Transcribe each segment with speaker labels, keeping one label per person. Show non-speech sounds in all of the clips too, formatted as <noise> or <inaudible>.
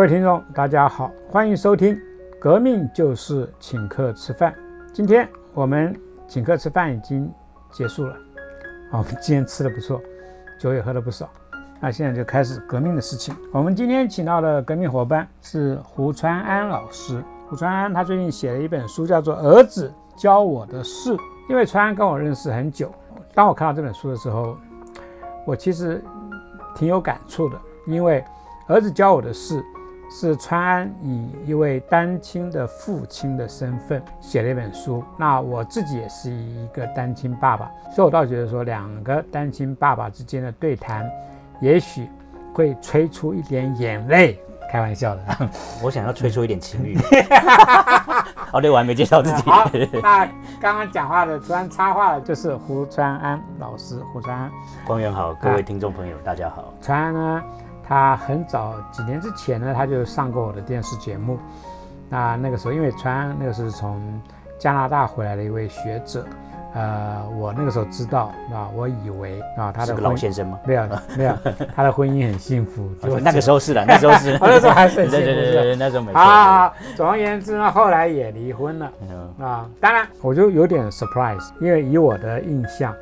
Speaker 1: 各位听众，大家好，欢迎收听《革命就是请客吃饭》。今天我们请客吃饭已经结束了，啊，<laughs> 我们今天吃的不错，酒也喝了不少。那现在就开始革命的事情。我们今天请到的革命伙伴是胡传安老师。胡传安他最近写了一本书，叫做《儿子教我的事》。因为传安跟我认识很久，当我看到这本书的时候，我其实挺有感触的。因为儿子教我的事，是川安以一位单亲的父亲的身份写了一本书。那我自己也是一个单亲爸爸，所以我倒觉得说，两个单亲爸爸之间的对谈，也许会吹出一点眼泪。开玩笑的，<laughs>
Speaker 2: 我想要吹出一点情欲。<laughs> <laughs> 哦，对，我还没介绍自己。
Speaker 1: 好，那刚刚讲话的突然插话的就是胡川安老师。胡川安，
Speaker 2: 光源好，各位听众朋友，大家好。
Speaker 1: 川安呢，他很早几年之前呢，他就上过我的电视节目。那那个时候，因为川安那个是从加拿大回来的一位学者。呃，我那个时候知道啊，我以为啊，他的
Speaker 2: 老先生吗？
Speaker 1: 没有没有，<laughs> 他的婚姻很幸福。<laughs>
Speaker 2: 就那个时候是的，<laughs> 那时候是，
Speaker 1: 那时候还是很幸福。对
Speaker 2: 对对，那时候没错。
Speaker 1: 啊，总而言之呢，后来也离婚了。啊，当然我就有点 surprise，因为以我的印象，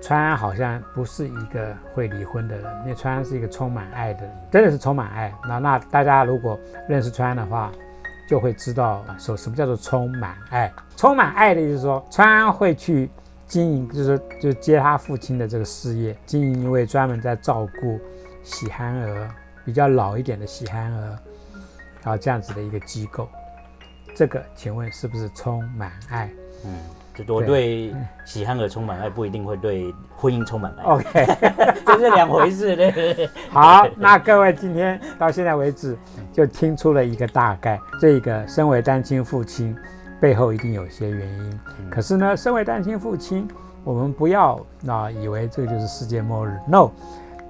Speaker 1: 川安好像不是一个会离婚的人，因为川安是一个充满爱的人，真的是充满爱。那那大家如果认识川安的话。就会知道说什么叫做充满爱。充满爱的意思说，川安会去经营，就是就接他父亲的这个事业，经营一位专门在照顾喜憨儿比较老一点的喜憨儿，然后这样子的一个机构。这个请问是不是充满爱？
Speaker 2: 嗯。我对喜憨儿充满爱，不一定会对婚姻充满爱。
Speaker 1: OK，<laughs>
Speaker 2: 这是两回事。对，<laughs>
Speaker 1: 好，那各位今天到现在为止就听出了一个大概。这个身为单亲父亲背后一定有些原因。可是呢，身为单亲父亲，我们不要啊以为这个就是世界末日。No，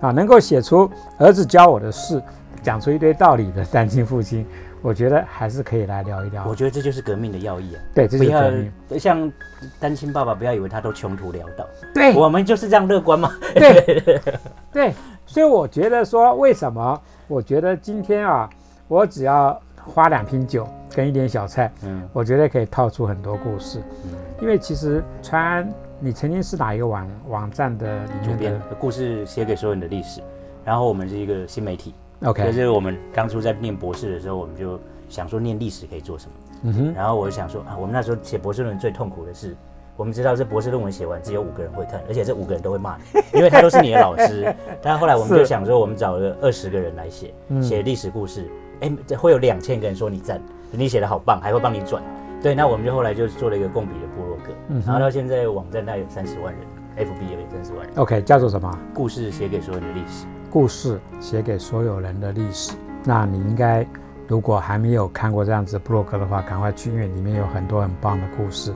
Speaker 1: 啊，能够写出儿子教我的事，讲出一堆道理的单亲父亲。我觉得还是可以来聊一聊。
Speaker 2: 我觉得这就是革命的要义啊！
Speaker 1: 对，这是革命。
Speaker 2: 像单亲爸爸，不要以为他都穷途潦倒。
Speaker 1: 对，
Speaker 2: 我们就是这样乐观嘛。
Speaker 1: 对，<laughs> 对。所以我觉得说，为什么？我觉得今天啊，我只要花两瓶酒跟一点小菜，嗯，我觉得可以套出很多故事。嗯，因为其实川，你曾经是哪一个网网站的
Speaker 2: 主编？故事写给所有人的历史。然后我们是一个新媒体。
Speaker 1: OK，
Speaker 2: 就是我们当初在念博士的时候，我们就想说念历史可以做什么。嗯哼。然后我就想说啊，我们那时候写博士论文最痛苦的是，我们知道这博士论文写完只有五个人会看，而且这五个人都会骂你，<laughs> 因为他都是你的老师。<laughs> 但后来我们就想说，我们找了二十个人来写，写历史故事，哎，会有两千个人说你赞，你写的好棒，还会帮你转。对，那我们就后来就做了一个共笔的部落格，嗯然后到现在网站大概有三十万人，FB 也有三十万人。
Speaker 1: OK，叫做什么？
Speaker 2: 故事写给所有人的历史。
Speaker 1: 故事写给所有人的历史，那你应该如果还没有看过这样子布洛格的话，赶快去，因为里面有很多很棒的故事。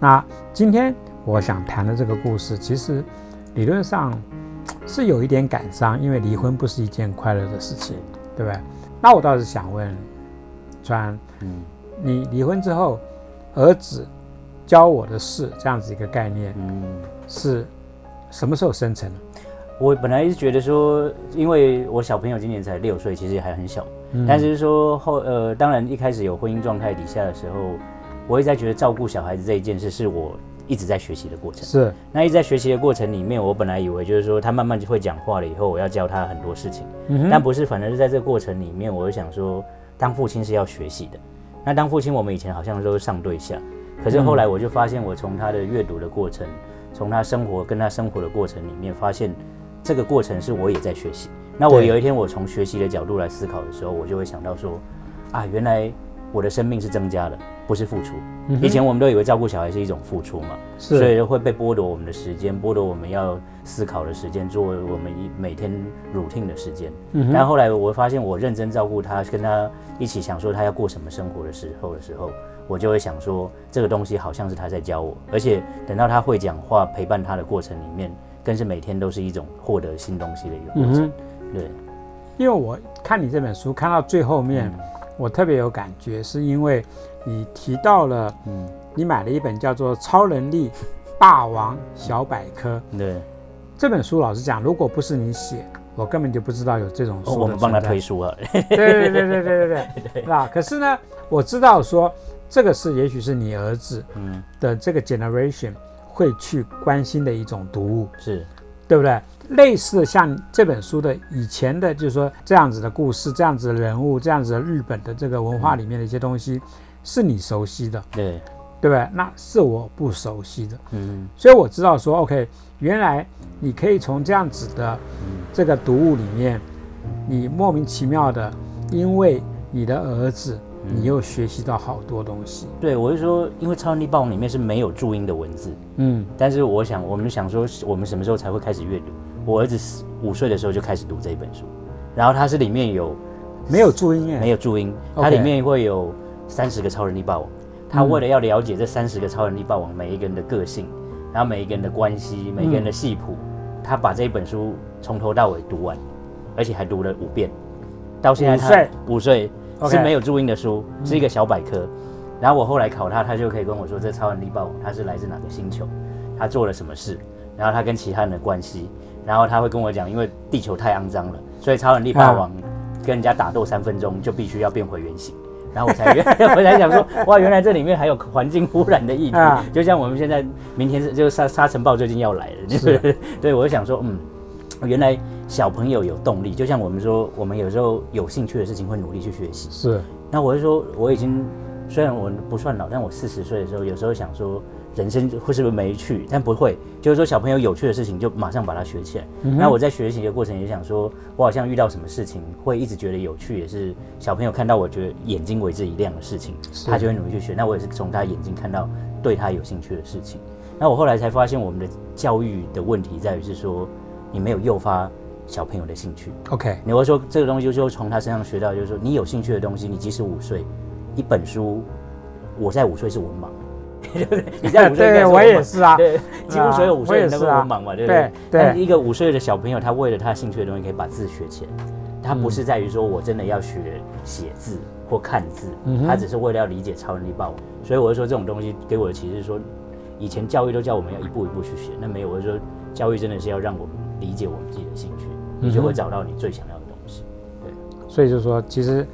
Speaker 1: 那今天我想谈的这个故事，其实理论上是有一点感伤，因为离婚不是一件快乐的事情，对不对？那我倒是想问川，嗯，你离婚之后，儿子教我的事这样子一个概念，嗯，是什么时候生成的？
Speaker 2: 我本来是觉得说，因为我小朋友今年才六岁，其实还很小。但是说后呃，当然一开始有婚姻状态底下的时候，我一直在觉得照顾小孩子这一件事是我一直在学习的过程。
Speaker 1: 是。
Speaker 2: 那一直在学习的过程里面，我本来以为就是说他慢慢就会讲话了以后，我要教他很多事情。嗯但不是，反而是在这个过程里面，我就想说，当父亲是要学习的。那当父亲，我们以前好像都是上对下，可是后来我就发现，我从他的阅读的过程，从他生活跟他生活的过程里面发现。这个过程是我也在学习。那我有一天我从学习的角度来思考的时候，我就会想到说，啊，原来我的生命是增加的，不是付出。以前我们都以为照顾小孩是一种付出嘛，所以会被剥夺我们的时间，剥夺我们要思考的时间，做我们一每天 routine 的时间。但后来我发现，我认真照顾他，跟他一起想说他要过什么生活的时候的时候，我就会想说，这个东西好像是他在教我，而且等到他会讲话，陪伴他的过程里面。更是每天都是一种获得新东西的一个过程，对。
Speaker 1: 因为我看你这本书看到最后面，我特别有感觉，是因为你提到了，嗯，你买了一本叫做《超能力霸王小百科》。
Speaker 2: 对。
Speaker 1: 这本书老实讲，如果不是你写，我根本就不知道有这种书、
Speaker 2: 哦，我们帮他推。书啊。
Speaker 1: 对对对对对对对，那可是呢，我知道说这个是也许是你儿子
Speaker 2: 嗯，
Speaker 1: 的这个 generation 会去关心的一种读物，
Speaker 2: 是，
Speaker 1: 对不对？类似像这本书的以前的，就是说这样子的故事、这样子的人物、这样子的日本的这个文化里面的一些东西，是你熟悉的，
Speaker 2: 对，
Speaker 1: 对不对？那是我不熟悉的，
Speaker 2: 嗯。
Speaker 1: 所以我知道说，OK，原来你可以从这样子的这个读物里面，你莫名其妙的，因为你的儿子，你又学习到好多东西。
Speaker 2: 对，我是说，因为《超能力霸王》里面是没有注音的文字，
Speaker 1: 嗯
Speaker 2: 但是我想，我们想说，我们什么时候才会开始阅读？我儿子五岁的时候就开始读这一本书，然后它是里面有
Speaker 1: 没有注音哎，
Speaker 2: 没有注音它里面会有三十个超能力霸王。他为了要了解这三十个超能力霸王每一个人的个性，然后每一个人的关系，每个人的戏谱，他把这一本书从头到尾读完，而且还读了五遍。到现在他
Speaker 1: 五岁
Speaker 2: 是没有注音的书，是一个小百科。然后我后来考他，他就可以跟我说这超能力霸王他是来自哪个星球，他做了什么事，然后他跟其他人的关系，然后他会跟我讲，因为地球太肮脏了，所以超能力霸王跟人家打斗三分钟就必须要变回原形。然后我才原 <laughs> 我才想说，哇，原来这里面还有环境污染的议题，
Speaker 1: 啊。
Speaker 2: 就像我们现在明天是就沙沙尘暴最近要来了，就是。<laughs> 对我就想说，嗯，原来小朋友有动力，就像我们说，我们有时候有兴趣的事情会努力去学习。
Speaker 1: 是
Speaker 2: 那我就说，我已经虽然我不算老，但我四十岁的时候，有时候想说，人生会是不是没趣？但不会，就是说小朋友有趣的事情就马上把它学起来。那我在学习的过程也想说，我好像遇到什么事情会一直觉得有趣，也是小朋友看到我觉得眼睛为之一亮的事情，他就会努力去学。那我也是从他眼睛看到对他有兴趣的事情。那我后来才发现，我们的教育的问题在于是说，你没有诱发小朋友的兴趣。
Speaker 1: OK，
Speaker 2: 你会说这个东西就是从他身上学到，就是说你有兴趣的东西，你即使五岁，一本书，我在五岁是文盲，<laughs> 对不对？你在五岁应该
Speaker 1: 对我也是啊，
Speaker 2: 对，几乎所有五岁人都是文盲嘛，对不
Speaker 1: 对
Speaker 2: 对？
Speaker 1: 对
Speaker 2: 但是一个五岁的小朋友，他为了他兴趣的东西，可以把字学起来。他不是在于说我真的要学写字或看字，
Speaker 1: 嗯
Speaker 2: 他只是为了要理解超能力霸王。所以我就说这种东西给我的启示说，以前教育都叫我们要一步一步去学，那没有，我就说教育真的是要让我们理解我们自己的兴趣，你就会找到你最想要的东西。
Speaker 1: 对所以就是说，其实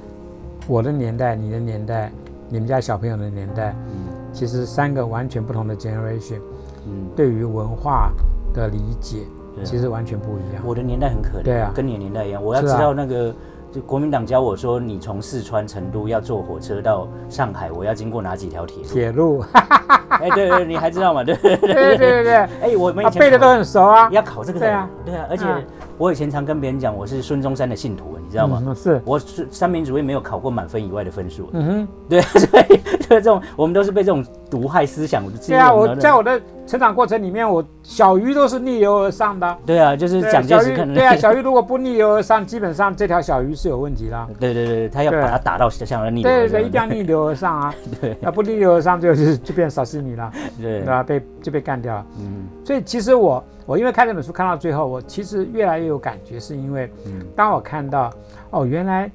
Speaker 1: 我的年代、你的年代、你们家小朋友的年代，
Speaker 2: 嗯
Speaker 1: 其实三个完全不同的 generation
Speaker 2: 嗯，
Speaker 1: 对于文化的理解，其实完全不一样。
Speaker 2: 我的年代很可怜，
Speaker 1: 对啊
Speaker 2: 跟你的年代一样。我要知道那个，就国民党教我说，你从四川成都要坐火车到上海，我要经过哪几条铁路？
Speaker 1: 铁路，<laughs>
Speaker 2: 哎，对对，你还知道吗？对对
Speaker 1: 对对对对，
Speaker 2: 哎，我们以前
Speaker 1: 他背的都很熟啊。
Speaker 2: 要考这个的，
Speaker 1: 对啊，
Speaker 2: 对啊，而且
Speaker 1: 嗯
Speaker 2: 我以前常跟别人讲，我是孙中山的信徒，知道吗？
Speaker 1: 嗯是，
Speaker 2: 我是三民主义没有考过满分以外的分数，
Speaker 1: 嗯哼，
Speaker 2: 对，<laughs> 所以所以这种我们都是被这种毒害思想进
Speaker 1: 对啊，我在我的成长过程里面，我小鱼都是逆流而上的。
Speaker 2: 对啊，就是
Speaker 1: 对
Speaker 2: 蒋介石
Speaker 1: 对啊，小鱼如果不逆流而上，基本上这条小鱼是有问题的啊。
Speaker 2: 对对对，他要把它打到像那逆流对
Speaker 1: 对对，一定要逆流而上啊！<laughs>
Speaker 2: 对
Speaker 1: 要不逆流而上就是就变沙西米了，
Speaker 2: 对
Speaker 1: 对吧？被就被干掉了。
Speaker 2: 嗯
Speaker 1: 所以其实我我因为看这本书看到最后，我其实越来越有感觉，是因为
Speaker 2: 嗯
Speaker 1: 当我看到哦，原来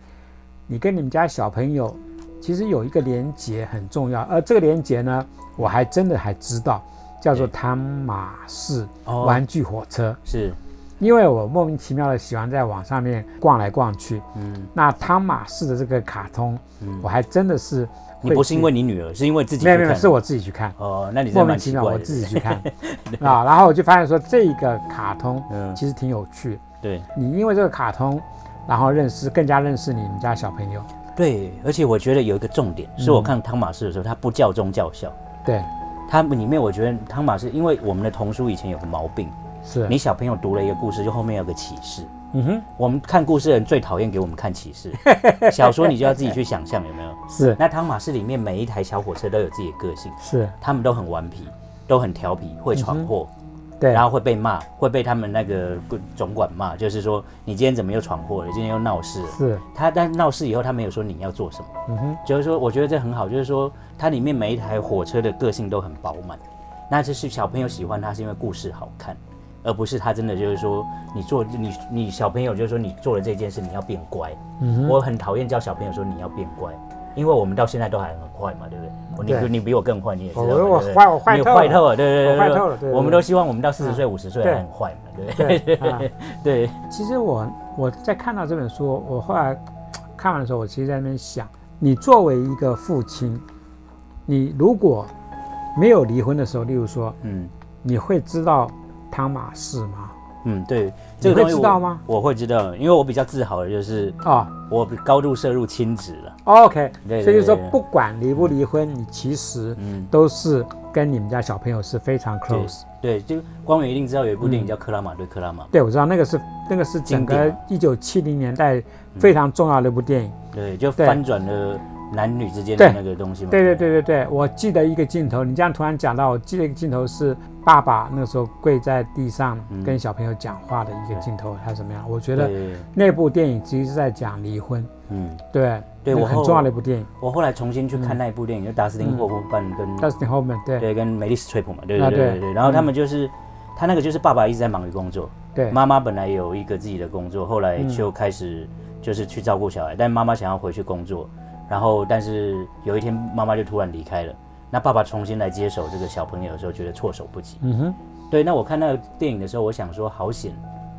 Speaker 1: 你跟你们家小朋友其实有一个连结很重要，而这个连结呢，我还真的还知道叫做汤马士
Speaker 2: 哦。
Speaker 1: 玩具火车，
Speaker 2: 是。
Speaker 1: 因为我莫名其妙的喜欢在网上面逛来逛去，
Speaker 2: 嗯。
Speaker 1: 那汤马士的这个卡通，
Speaker 2: 嗯。
Speaker 1: 我还真的是
Speaker 2: 你不是因
Speaker 1: 为
Speaker 2: 为你女儿，是因为自己
Speaker 1: 没有没有，是我自己去看。
Speaker 2: 哦，那你真
Speaker 1: 莫名其妙我。自己去看。<laughs> 啊，然后我就发现说这个卡通
Speaker 2: 嗯，
Speaker 1: 其实挺有趣。
Speaker 2: 对。
Speaker 1: 你因为这个卡通，然后认识更加认识你们家小朋友。
Speaker 2: 对，而且我觉得有一个重点，是我看汤马士的时候，他不教中教校。
Speaker 1: 对，
Speaker 2: 他们里面我觉得汤马士，因为我们的童书以前有个毛病，
Speaker 1: 是。
Speaker 2: 你小朋友读了一个故事，就后面有个启示。
Speaker 1: 嗯哼，
Speaker 2: 我们看故事的人最讨厌给我们看启示，<laughs> 小说你就要自己去想象有没有？
Speaker 1: 是。
Speaker 2: 那汤马士里面每一台小火车都有自己的个性，
Speaker 1: 是，
Speaker 2: 他们都很顽皮，都很调皮，会闯祸，
Speaker 1: 对，
Speaker 2: 然后会被骂，会被他们那个总管骂，就是说你今天怎么又闯祸了？今天又闹事了。
Speaker 1: 是，
Speaker 2: 他但闹事以后，他没有说你要做什么，
Speaker 1: 嗯哼，
Speaker 2: 就是说我觉得这很好，就是说它里面每一台火车的个性都很饱满。那这是小朋友喜欢它，是因为故事好看，而不是他真的就是说你做你你小朋友就是说你做了这件事你要变乖。
Speaker 1: 嗯哼，
Speaker 2: 我很讨厌叫小朋友说你要变乖，因为我们到现在都还很坏嘛，对不对？你你比我更坏，你也知道
Speaker 1: 我坏我坏
Speaker 2: 你
Speaker 1: 透了。
Speaker 2: 坏透了，对对对
Speaker 1: 我坏透了对对
Speaker 2: 我们都希望我们到四十岁、五十岁
Speaker 1: 对。
Speaker 2: 还很坏嘛，对。不对？<laughs>
Speaker 1: 对。其实我我在看到这本书，我后来看完的时候，我其实在那边想，你作为一个父亲，你如果没有离婚的时候，例如说，
Speaker 2: 嗯。
Speaker 1: 你会知道汤马士吗？
Speaker 2: 嗯，对，这个东西我
Speaker 1: 知道吗？
Speaker 2: 我会知道，因为我比较自豪的就是
Speaker 1: 哦
Speaker 2: 我高度摄入亲子了。
Speaker 1: ，OK，
Speaker 2: 对对
Speaker 1: 所以就说
Speaker 2: 对对
Speaker 1: 不管离不离婚，你其实
Speaker 2: 嗯，
Speaker 1: 都是跟你们家小朋友是非常 close。
Speaker 2: 对，就光远一定知道有一部电影叫《克拉玛对克拉玛》，
Speaker 1: 对，我知道那个是那个是整个一九七零年代非常重要的一部电影。
Speaker 2: 对，就翻转了男女之间的那个东西嘛。
Speaker 1: 对对对对对，我记得一个镜头，你这样突然讲到，我记得一个镜头是爸爸那个时候跪在地上
Speaker 2: 嗯。
Speaker 1: 跟小朋友讲话的一个镜头，还是怎么样？我觉得那部电影其实是在讲离婚，
Speaker 2: 嗯，
Speaker 1: 对，
Speaker 2: 对我
Speaker 1: 很重要的一部电影。
Speaker 2: 我后来重新去看那一部电影，就达斯汀
Speaker 1: 嗯。
Speaker 2: 霍夫曼跟
Speaker 1: Dustin Hoffman，对。
Speaker 2: 对跟梅丽史翠普嘛，对
Speaker 1: 啊对
Speaker 2: 对。对。然后他们就是他那个就是爸爸一直在忙于工作，
Speaker 1: 对。
Speaker 2: 妈妈本来有一个自己的工作，后来
Speaker 1: 嗯
Speaker 2: 就开始就是去照顾小孩，但妈妈想要回去工作，然后但是有一天妈妈就突然离开了，那爸爸重新来接手这个小朋友的时候，觉得措手不及。
Speaker 1: 嗯哼，
Speaker 2: 对，那我看那个电影的时候，我想说好险，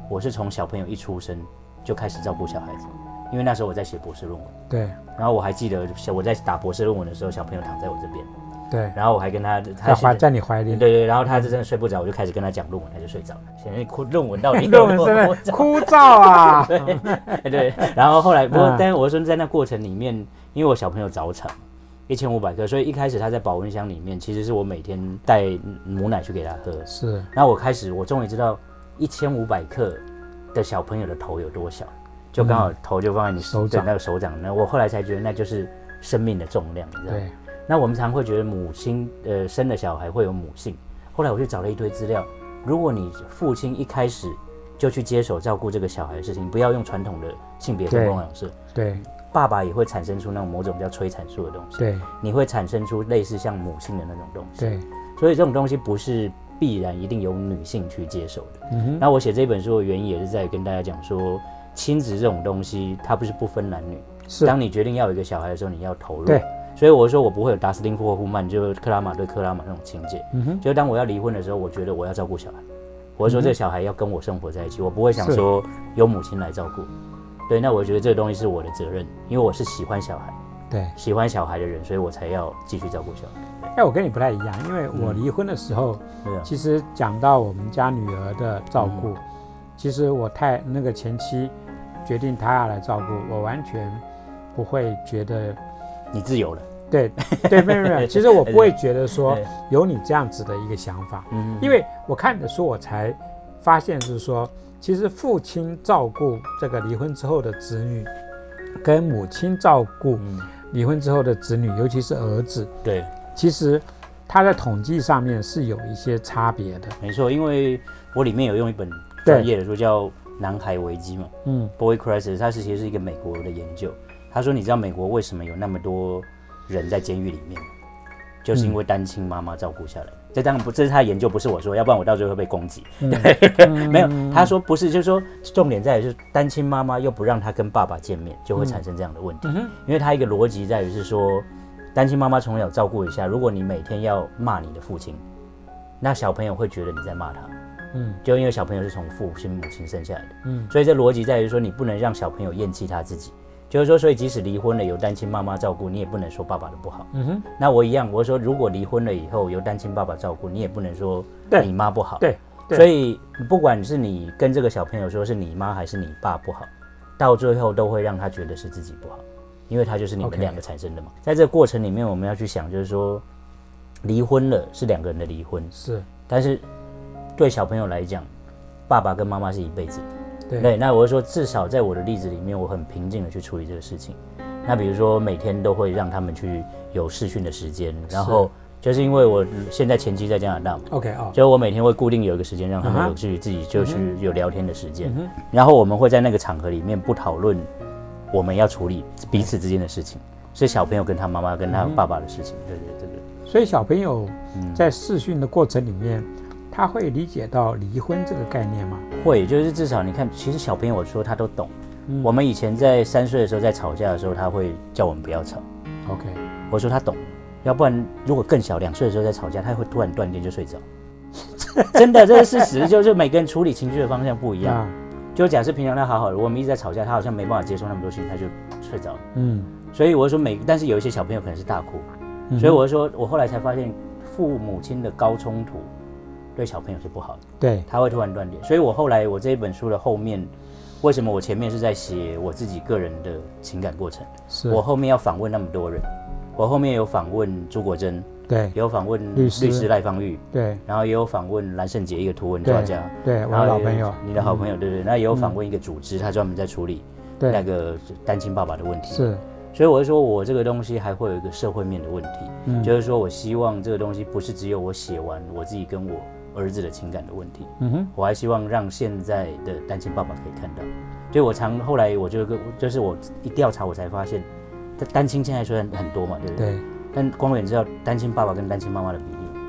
Speaker 2: 我是从小朋友一出生就开始照顾小孩子，因为那时候我在写博士论文，
Speaker 1: 对
Speaker 2: 然后我还记得我在打博士论文的时候，小朋友躺在我这边，
Speaker 1: 对，
Speaker 2: 然后我还跟他他
Speaker 1: 他怀
Speaker 2: 在
Speaker 1: 在你怀里
Speaker 2: 对，对，然后他就真的睡不着，我就开始跟他讲论文，他就睡着了。现在哭论文到底 <laughs>
Speaker 1: 论文真的枯燥啊。
Speaker 2: 对对，然后后来不过
Speaker 1: 嗯，
Speaker 2: 但是我说在那过程里面，因为我小朋友早产，一千五百克，所以一开始他在保温箱里面，其实是我每天带母奶去给他喝。
Speaker 1: 是，
Speaker 2: 然后我开始，我终于知道一千五百克的小朋友的头有多小，就刚好头就放在你
Speaker 1: 手掌。
Speaker 2: 对那个手掌那，我后来才觉得那就是生命的重量，你知道吗？
Speaker 1: 对，
Speaker 2: 那我们常会觉得母亲呃生的小孩会有母性，后来我去找了一堆资料，如果你父亲一开始就去接手照顾这个小孩的事情，不要用传统的性别分
Speaker 1: 对。
Speaker 2: 工养式，
Speaker 1: 对
Speaker 2: 爸爸也会产生出那种某种叫催产素的东西，
Speaker 1: 对。
Speaker 2: 你会产生出类似像母性的那种东西，
Speaker 1: 对，
Speaker 2: 所以这种东西不是必然一定由女性去接受的。
Speaker 1: 嗯哼，
Speaker 2: 那我写这本书的原因也是在跟大家讲说，亲子这种东西它不是不分男女，
Speaker 1: 是，
Speaker 2: 当你决定要有一个小孩的时候，你要投入。
Speaker 1: 对。
Speaker 2: 所以我说我不会有达斯汀霍夫曼，就是克拉玛对克拉玛那种情节。
Speaker 1: 嗯哼，
Speaker 2: 就是当我要离婚的时候，我觉得我要照顾小孩，我会说这个小孩要跟我生活在一起，我不会想说由母亲来照顾。对，那我觉得这个东西是我的责任，因为我是喜欢小孩、
Speaker 1: 对。
Speaker 2: 喜欢小孩的人，所以我才要继续照顾小孩。
Speaker 1: 哎，我跟你不太一样，因为我离婚的时候，其实讲到我们家女儿的照顾，其实我太那个前妻决定她要来照顾，我完全不会觉得，
Speaker 2: 你自由了。
Speaker 1: 对对，没有没有，<laughs> 其实我不会觉得说有你这样子的一个想法，
Speaker 2: 嗯，
Speaker 1: 因为我看你的书，我才发现是说，其实父亲照顾这个离婚之后的子女，跟母亲照顾
Speaker 2: 嗯，
Speaker 1: 离婚之后的子女，尤其是儿子，
Speaker 2: 对，
Speaker 1: 其实他在统计上面是有一些差别的。
Speaker 2: 没错，因为我里面有用一本专业的书叫《男孩危机》嘛。
Speaker 1: 嗯
Speaker 2: Boy Crisis，它是其实是一个美国的研究。他说，你知道美国为什么有那么多人在监狱里面，就是因为单亲妈妈照顾下来。这当然不，这是他的研究，不是我说，要不然我到最后会被攻击。
Speaker 1: 嗯
Speaker 2: 没有，他说不是，就是说重点在于是单亲妈妈又不让他跟爸爸见面，就会产生这样的问题。
Speaker 1: 嗯，
Speaker 2: 因为他一个逻辑在于是说，单亲妈妈从小照顾一下，如果你每天要骂你的父亲，那小朋友会觉得你在骂他。
Speaker 1: 嗯
Speaker 2: 就因为小朋友是从父亲母亲生下来的。
Speaker 1: 嗯
Speaker 2: 所以这逻辑在于说，你不能让小朋友厌弃他自己。就是说，所以即使离婚了有单亲妈妈照顾，你也不能说爸爸的不好。
Speaker 1: 嗯哼，
Speaker 2: 那我一样，我说如果离婚了以后由单亲爸爸照顾，你也不能说你妈不好。
Speaker 1: 对对
Speaker 2: 所以不管是你跟这个小朋友说是你妈还是你爸不好，到最后都会让他觉得是自己不好，因为他就是你们两个产生的嘛。在这个过程里面，我们要去想，就是说离婚了是两个人的离婚，
Speaker 1: 是
Speaker 2: 但是对小朋友来讲，爸爸跟妈妈是一辈子。
Speaker 1: 对。
Speaker 2: 对，那我是说，至少在我的例子里面，我很平静的去处理这个事情。那比如说，每天都会让他们去有试训的时间，然后就是因为我现在前期在加拿大嘛
Speaker 1: ，OK 哦，
Speaker 2: 所以我每天会固定有一个时间让他们有去自己就去有聊天的时间
Speaker 1: 嗯，
Speaker 2: 然后我们会在那个场合里面不讨论我们要处理彼此之间的事情，是小朋友跟他妈妈跟他爸爸的事情。对对对对，
Speaker 1: 所以小朋友
Speaker 2: 嗯。
Speaker 1: 在试训的过程里面，他会理解到离婚这个概念吗？
Speaker 2: 会就是至少你看，其实小朋友我说他都懂。
Speaker 1: 嗯
Speaker 2: 我们以前在三岁的时候在吵架的时候，他会叫我们不要吵。
Speaker 1: OK，
Speaker 2: 我说他懂，要不然如果更小两岁的时候在吵架，他会突然断电就睡着。<laughs> 真的，这是事实，就是每个人处理情绪的方向不一样。
Speaker 1: 啊，
Speaker 2: 就假设平常他好好的，我们一直在吵架，他好像没办法接受那么多事情，他就睡着了。
Speaker 1: 嗯，
Speaker 2: 所以我就说每，但是有一些小朋友可能是大哭，
Speaker 1: 嗯
Speaker 2: 所以我就说，我后来才发现，父母亲的高冲突对小朋友是不好的，
Speaker 1: 对，
Speaker 2: 他会突然断电。所以我后来我这一本书的后面，为什么我前面是在写我自己个人的情感过程？
Speaker 1: 是，
Speaker 2: 我后面要访问那么多人，我后面有访问朱国珍，
Speaker 1: 对。
Speaker 2: 有访问
Speaker 1: 律师。
Speaker 2: 律师赖芳玉，
Speaker 1: 对。
Speaker 2: 然后也有访问蓝胜杰一个图文作家，
Speaker 1: 对，我老朋友，
Speaker 2: 你的好朋友，对对，那也有访问一个组织，他专门在处理那
Speaker 1: 对，
Speaker 2: 个单亲爸爸的问题。
Speaker 1: 是，
Speaker 2: 所以我就说我这个东西还会有一个社会面的问题，
Speaker 1: 嗯
Speaker 2: 就是说我希望这个东西不是只有我写完我自己跟我儿子的情感的问题，
Speaker 1: 嗯哼，
Speaker 2: 我还希望让现在的单亲爸爸可以看到。所以我常后来我就跟就是我一调查我才发现，单单亲现在虽然很多嘛，对不对？
Speaker 1: 对，
Speaker 2: 但光远知道单亲爸爸跟单亲妈妈的比例，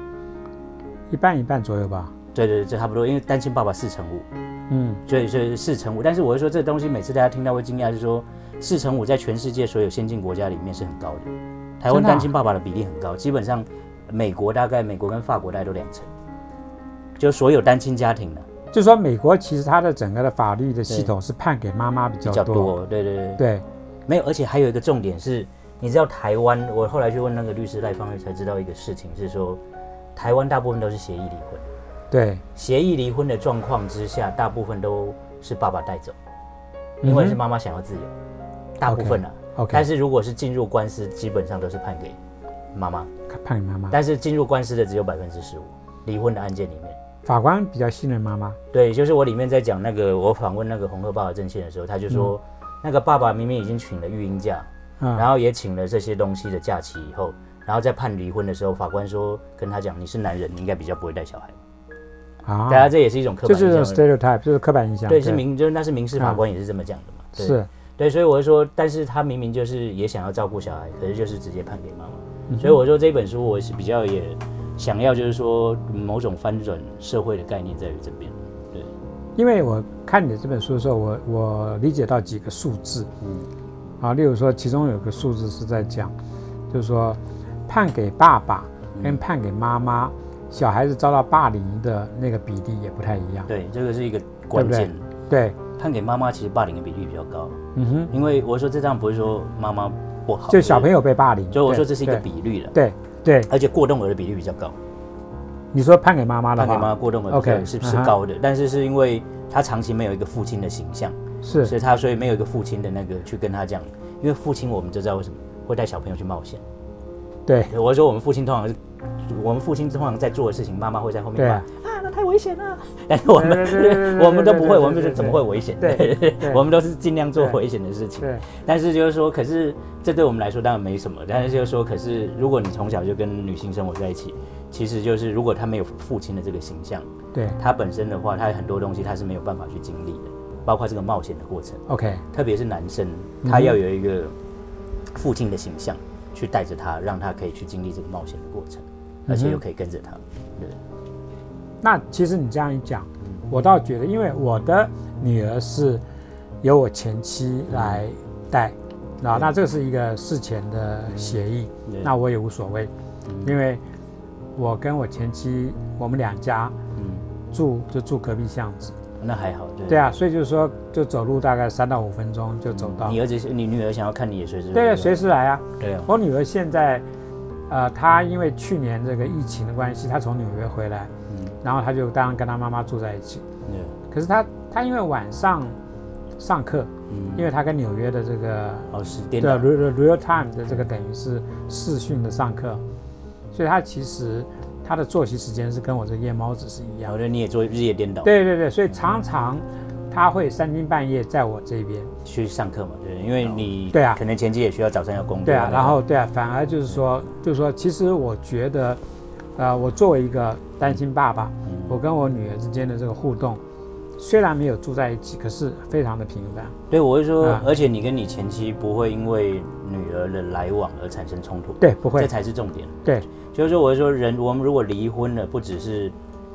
Speaker 1: 一半一半左右吧，
Speaker 2: 对对对，这差不多，因为单亲爸爸四乘五，
Speaker 1: 嗯，
Speaker 2: 所以所以四乘五。但是我是说这个东西每次大家听到会惊讶，是说四乘五在全世界所有先进国家里面是很高的，台湾单亲爸爸的比例很高，基本上美国大概美国跟法国大概都两成，就所有单亲家庭的。
Speaker 1: 就说美国其实它的整个的法律的系统是判给妈妈比
Speaker 2: 比
Speaker 1: 较多，
Speaker 2: 较多，对对对，
Speaker 1: 对，
Speaker 2: 没有，而且还有一个重点是，你知道台湾，我后来去问那个律师赖芳玉才知道一个事情是说，台湾大部分都是协议离婚，
Speaker 1: 对，
Speaker 2: 协议离婚的状况之下，大部分都是爸爸带走，因为是妈妈想要自由，大部分啊。
Speaker 1: OK，
Speaker 2: 但是如果是进入官司，基本上都是判给妈妈，
Speaker 1: 判给妈妈，
Speaker 2: 但是进入官司的只有百分之十五，离婚的案件里面。
Speaker 1: 法官比较信任妈妈，
Speaker 2: 对，就是我里面在讲那个，我访问那个红鹤爸爸阵线的时候，他就说，那个爸爸明明已经请了育婴假，
Speaker 1: 嗯，
Speaker 2: 然后也请了这些东西的假期以后，然后在判离婚的时候，法官说跟他讲，你是男人，你应该比较不会带小孩。
Speaker 1: 啊
Speaker 2: 大，家这也是一种刻板印
Speaker 1: 就是
Speaker 2: 象。
Speaker 1: stereotype，就是刻板印象，
Speaker 2: 对，是民就是那是民事法
Speaker 1: 嗯
Speaker 2: 官也是这么讲的嘛。对
Speaker 1: 是，
Speaker 2: 对，所以我就说，但是他明明就是也想要照顾小孩，可是就是直接判给妈妈。
Speaker 1: 嗯
Speaker 2: 所以我说这本书我是比较也想要就是说某种翻转社会的概念在于这边。对，
Speaker 1: 因为我看你的这本书的时候，我我理解到几个数字，
Speaker 2: 嗯。
Speaker 1: 啊，例如说其中有个数字是在讲，就是说判给爸爸
Speaker 2: 嗯。
Speaker 1: 跟判给妈妈，小孩子遭到霸凌的那个比例也不太一样，
Speaker 2: 对，这个是一个关键。
Speaker 1: 对，
Speaker 2: 判给妈妈其实霸凌的比例比较高，
Speaker 1: 嗯哼，
Speaker 2: 因为我说这张不是说妈妈不好，
Speaker 1: 就小朋
Speaker 2: 友，
Speaker 1: 被霸凌，
Speaker 2: 所以我说这是一个比率了，
Speaker 1: 对对，
Speaker 2: 而且过动儿的比例比较高。
Speaker 1: 你说判给妈妈的
Speaker 2: 判给妈妈，过动儿
Speaker 1: OK，
Speaker 2: 是
Speaker 1: 嗯哼
Speaker 2: 是高的，但是是因为他长期没有一个父亲的形象，
Speaker 1: 是
Speaker 2: 所以他所以没有一个父亲的那个去跟他讲，因为父亲我们就知道为什么会带小朋友去冒险。
Speaker 1: 对
Speaker 2: 我说我们父亲通常是，我们父亲通常在做的事情，妈妈会在后面骂
Speaker 1: 啊
Speaker 2: 啊，那太危险了。但 <laughs> 是我们 <laughs> 我们都不会，我们就是怎么会危险？
Speaker 1: 对
Speaker 2: 我们都是尽量做危险的事情。
Speaker 1: 对，
Speaker 2: 但是就是说，可是这对我们来说当然没什么。但是就是说，可是如果你从小就跟女性生活在一起，其实就是如果他没有父亲的这个形象，
Speaker 1: 对
Speaker 2: 他本身的话，他有很多东西他是没有办法去经历的，包括这个冒险的过程。
Speaker 1: ，OK，
Speaker 2: 特别是男生，
Speaker 1: 嗯
Speaker 2: 他要有一个父亲的形象，去带着他，让他可以去经历这个冒险的过程，而且又可以跟着他。对，
Speaker 1: 那其实你这样一讲，我倒觉得，因为我的女儿是由我前妻来带，啊，那这是一个事前的协议，
Speaker 2: 对。
Speaker 1: 那我也无所谓，因为我跟我前妻我们两家
Speaker 2: 嗯，
Speaker 1: 住就住隔壁巷子，
Speaker 2: 那还好。对。
Speaker 1: 对啊，所以就是说就走路大概三到五分钟就走到。
Speaker 2: 你，儿子是你女儿想要看你也随时
Speaker 1: 对，随时来啊。
Speaker 2: 对啊，
Speaker 1: 我女儿现在，呃，她因为去年这个疫情的关系，她从纽约回来，
Speaker 2: 嗯，
Speaker 1: 然后她就当然跟她妈妈住在一起。
Speaker 2: 对，
Speaker 1: 可是她她因为晚上上课，
Speaker 2: 嗯，
Speaker 1: 因为她跟纽约的这个
Speaker 2: 哦是颠
Speaker 1: 对
Speaker 2: 倒
Speaker 1: ，real real time 的这个等于是视讯的上课，所以她其实她的作息时间是跟我这夜猫子是一样。的。
Speaker 2: 然后你也做日夜颠倒，
Speaker 1: 对对对，所以常常他会三更半夜在我这边。
Speaker 2: 去上课嘛，对，因为你
Speaker 1: 对啊。
Speaker 2: 可能前期也需要早上要工作，
Speaker 1: 对啊，然后对啊，反而就是说，就是说，其实我觉得，呃，我作为一个单亲爸爸，
Speaker 2: 嗯。
Speaker 1: 我跟我女儿之间的这个互动，虽然没有住在一起，可是非常的频繁。
Speaker 2: 对，我是说
Speaker 1: 啊，
Speaker 2: 而且你跟你前妻不会因为女儿的来往而产生冲突，
Speaker 1: 对，不会
Speaker 2: 这，才是重点。
Speaker 1: 对，
Speaker 2: 就是说，我是说，人我们如果离婚了，不只是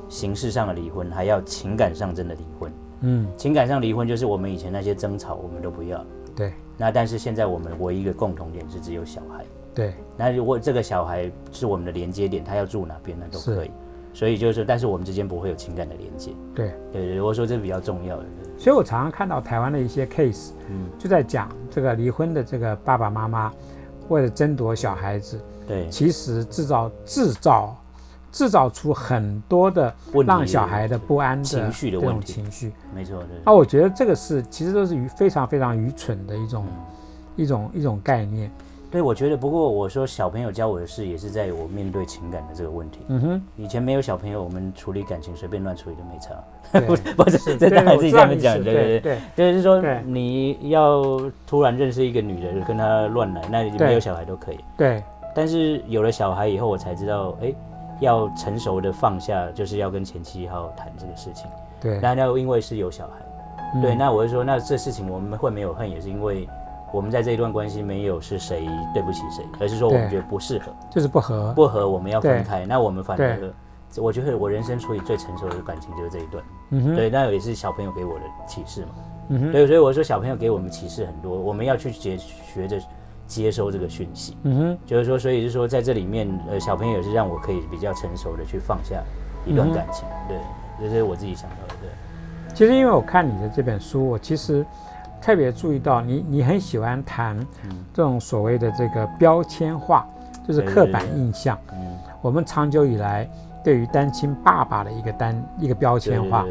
Speaker 2: 形式上的离婚，还要情感上真的离婚。
Speaker 1: 嗯，
Speaker 2: 情感上离婚就是我们以前那些争吵，我们都不要。
Speaker 1: 对，
Speaker 2: 那但是现在我们唯一一个共同点是只有小孩，
Speaker 1: 对，
Speaker 2: 那如果这个小孩是我们的连接点，他要住哪边，那都可以。所以就是，但是我们之间不会有情感的连接。
Speaker 1: 对，
Speaker 2: 对对，我说这是比较重要的。
Speaker 1: 所以我常常看到台湾的一些 case，
Speaker 2: 嗯，
Speaker 1: 就在讲这个离婚的这个爸爸妈妈为了争夺小孩子，
Speaker 2: 对，
Speaker 1: 其实制造制造制造出很多的让小孩的不安的
Speaker 2: 情绪的问题
Speaker 1: 情绪。
Speaker 2: 没错，对。
Speaker 1: 那我觉得这个是其实都是愚非常非常愚蠢的一种一种一种概念。
Speaker 2: 对，我觉得，不过我说小朋友教我的事，也是在我面对情感的这个问题。
Speaker 1: 嗯哼，
Speaker 2: 以前没有小朋友，我们处理感情随便乱处理都没差。<laughs> 不是不是，这
Speaker 1: 对
Speaker 2: 当然自己这样讲，对对对，
Speaker 1: 对
Speaker 2: 就是说你要突然认识一个女人，跟她乱来，那
Speaker 1: 对
Speaker 2: 没有小孩都可以。
Speaker 1: 对
Speaker 2: 但是有了小孩以后，我才知道，哎，要成熟的放下，就是要跟前妻好好谈这个事情。
Speaker 1: 对
Speaker 2: 那那因为是有小孩，
Speaker 1: 嗯
Speaker 2: 对，那我就说，那这事情我们会没有恨，也是因为我们在这一段关系没有是谁对不起谁，而是说我们觉得不适合，
Speaker 1: 就是不合。
Speaker 2: 不合我们要分开。那我们反而
Speaker 1: 对，
Speaker 2: 我觉得我人生处理最成熟的感情就是这一段。
Speaker 1: 嗯哼，
Speaker 2: 对，那也是小朋友给我的启示嘛。
Speaker 1: 嗯哼，
Speaker 2: 对，所以我说小朋友给我们启示很多，我们要去接学着接收这个讯息。
Speaker 1: 嗯哼，
Speaker 2: 就是说，所以是说，在这里面，呃，小朋友也是让我可以比较成熟的去放下一段感情。对，这是我自己想到的。对，
Speaker 1: 其实因为我看你的这本书，我其实特别注意到你，你很喜欢谈
Speaker 2: 嗯。
Speaker 1: 这种所谓的这个标签化，就是刻板印象。
Speaker 2: 嗯，
Speaker 1: 我们长久以来对于单亲爸爸的一个单一个标签化，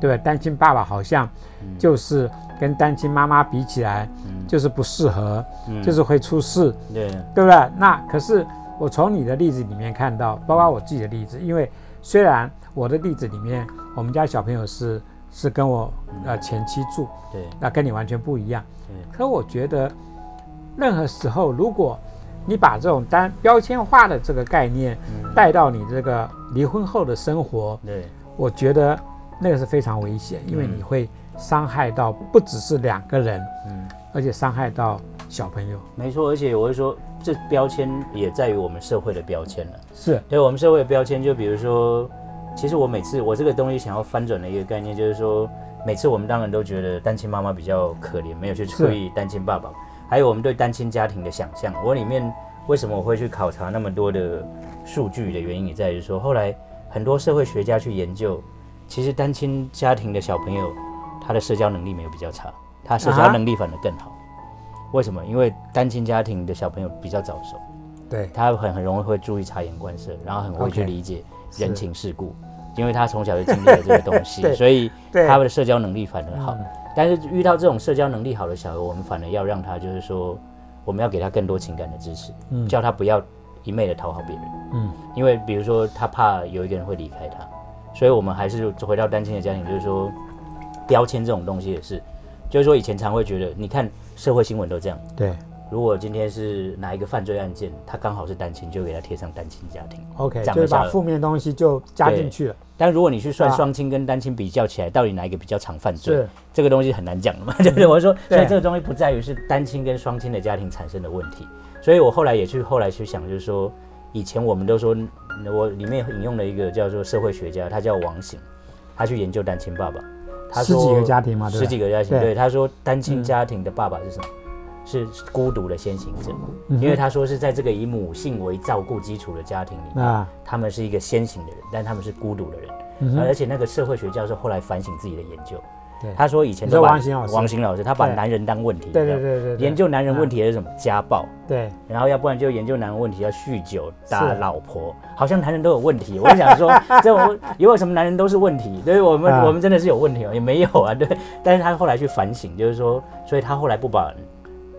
Speaker 2: 对
Speaker 1: 吧？单亲爸爸好像
Speaker 2: 嗯。
Speaker 1: 就是跟单亲妈妈比起来，
Speaker 2: 嗯。
Speaker 1: 就是不适合，
Speaker 2: 嗯。
Speaker 1: 就是会出事，
Speaker 2: 对，
Speaker 1: 对不对？那可是我从你的例子里面看到，包括我自己的例子，因为虽然我的例子里面，我们家小朋友是是跟我呃前妻住，
Speaker 2: 对，
Speaker 1: 那跟你完全不一样。
Speaker 2: 对，
Speaker 1: 可我觉得，任何时候，如果你把这种单标签化的这个概念
Speaker 2: 嗯
Speaker 1: 带到你这个离婚后的生活，
Speaker 2: 对，
Speaker 1: 我觉得那个是非常危险，因为
Speaker 2: 嗯
Speaker 1: 你会伤害到不只是两个人，
Speaker 2: 嗯，
Speaker 1: 而且伤害到小朋友。
Speaker 2: 没错。而且我会说，这标签也在于我们社会的标签了。
Speaker 1: 是，
Speaker 2: 对我们社会的标签，就比如说，其实我每次我这个东西想要翻转的一个概念，就是说，每次我们当然都觉得单亲妈妈比较可怜，没有去注意单亲爸爸，还有我们对单亲家庭的想象。我里面为什么我会去考察那么多的数据的原因，也在于说，后来很多社会学家去研究，其实单亲家庭的小朋友，他的社交能力没有比较差，他社交能力反而更好。为什么？因为单亲家庭的小朋友比较早熟。
Speaker 1: 对，
Speaker 2: 他很很容易会注意察言观色，然后很会去理解
Speaker 1: 是
Speaker 2: 人情世故，因为他从小就经历了这个东西，<laughs> 所以
Speaker 1: 对
Speaker 2: 他的社交能力反而好。
Speaker 1: 嗯。
Speaker 2: 但是遇到这种社交能力好的小孩，我们反而要让他就是说，我们要给他更多情感的支持，
Speaker 1: 嗯。
Speaker 2: 叫他不要一昧的讨好别人，
Speaker 1: 嗯，
Speaker 2: 因为比如说他怕有一个人会离开他，所以我们还是回到单亲的家庭，就是说标签这种东西也是，就是说以前常会觉得，你看社会新闻都这样。
Speaker 1: 对
Speaker 2: 如果今天是哪一个犯罪案件，他刚好是单亲，就给他贴上单亲家庭。
Speaker 1: ，OK，就是把负面东西就加进去了。
Speaker 2: 但如果你去算
Speaker 1: 啊
Speaker 2: 双亲跟单亲比较起来，到底哪一个比较常犯罪？
Speaker 1: 是，
Speaker 2: 这个东西很难讲的嘛，<laughs> 对不对？我说，所以这个东西不在于是单亲跟双亲的家庭产生的问题，所以我后来也去后来去想，就是说，以前我们都说，我里面引用了一个叫做社会学家，他叫王醒，他去研究单亲爸爸，他说
Speaker 1: 十几个家庭嘛，
Speaker 2: 十几个家庭，
Speaker 1: 对
Speaker 2: 对，他说单亲家庭的爸爸是什么？是孤独的先行者，
Speaker 1: 嗯
Speaker 2: 因为他说是在这个以母性为照顾基础的家庭里面，
Speaker 1: 啊，
Speaker 2: 他们是一个先行的人，但他们是孤独的人。
Speaker 1: 嗯
Speaker 2: 而且那个社会学教授后来反省自己的研究，
Speaker 1: 对。
Speaker 2: 他说以前都把
Speaker 1: 王兴老师？
Speaker 2: 王醒老师他把男人当问题，
Speaker 1: 对对对对对，
Speaker 2: 研究男人问题的是什么？家暴，
Speaker 1: 对，
Speaker 2: 然后要不然就研究男人问题要酗酒、打老婆，好像男人都有问题。我就想说，<laughs> 这我有为什么男人都是问题？对我们、
Speaker 1: 啊。
Speaker 2: 我们真的是有问题哦？也没有啊，对。但是他后来去反省，就是说，所以他后来不把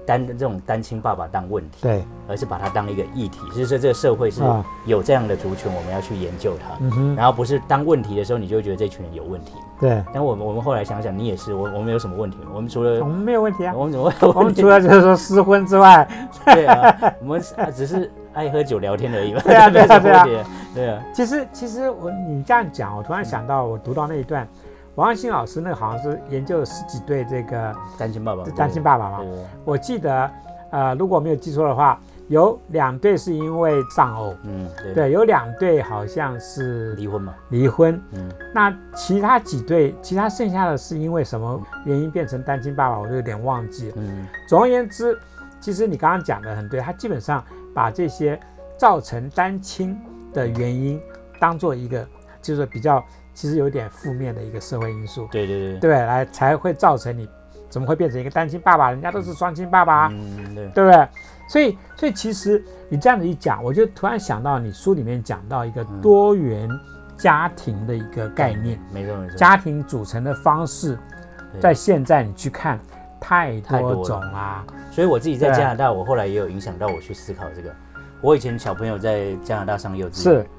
Speaker 2: 单这种单亲爸爸当问题，
Speaker 1: 对，
Speaker 2: 而是把它当一个议题，就是说这个社会是
Speaker 1: 啊
Speaker 2: 有这样的族群，我们要去研究它。然后不是当问题的时候，你就会觉得这群人有问题。
Speaker 1: 对，
Speaker 2: 但我们我们后来想想，你也是，我我们有什么问题？我们除了
Speaker 1: 我们没有问题啊。
Speaker 2: 我们怎么会
Speaker 1: 我？们除了就是说失婚之外，<laughs>
Speaker 2: 对啊，我们啊只是爱喝酒聊天而已嘛。<laughs>
Speaker 1: 对啊对啊
Speaker 2: 么
Speaker 1: 对啊
Speaker 2: 问题对啊，
Speaker 1: 其实其实我你这样讲，我突然想到，我读到那一段，王安新老师那个好像是研究了十几对这个
Speaker 2: 单亲爸爸，
Speaker 1: 单亲爸爸嘛。我记得，呃，如果没有记错的话，有两对是因为丧偶，
Speaker 2: 嗯，对，
Speaker 1: 对，有两对好像是
Speaker 2: 离婚嘛，
Speaker 1: 离婚。
Speaker 2: 嗯，
Speaker 1: 那其他几对，其他剩下的是因为什么原因变成单亲爸爸，我都有点忘记了。
Speaker 2: 嗯，
Speaker 1: 总而言之，其实你刚刚讲的很对，他基本上把这些造成单亲的原因当做一个就是比较其实有点负面的一个社会因素，
Speaker 2: 对对对，
Speaker 1: 对，来才会造成你怎么会变成一个单亲爸爸？人家都是双亲爸爸，
Speaker 2: 嗯对，
Speaker 1: 对不对？所以，所以其实你这样子一讲，我就突然想到你书里面讲到一个多元家庭的一个概念，
Speaker 2: 没错没错，
Speaker 1: 家庭组成的方式，在现在你去看太多种啊，
Speaker 2: 所以我自己在加拿大，我后来也有影响到我去思考这个。我以前小朋友在加拿大上幼稚园，
Speaker 1: 是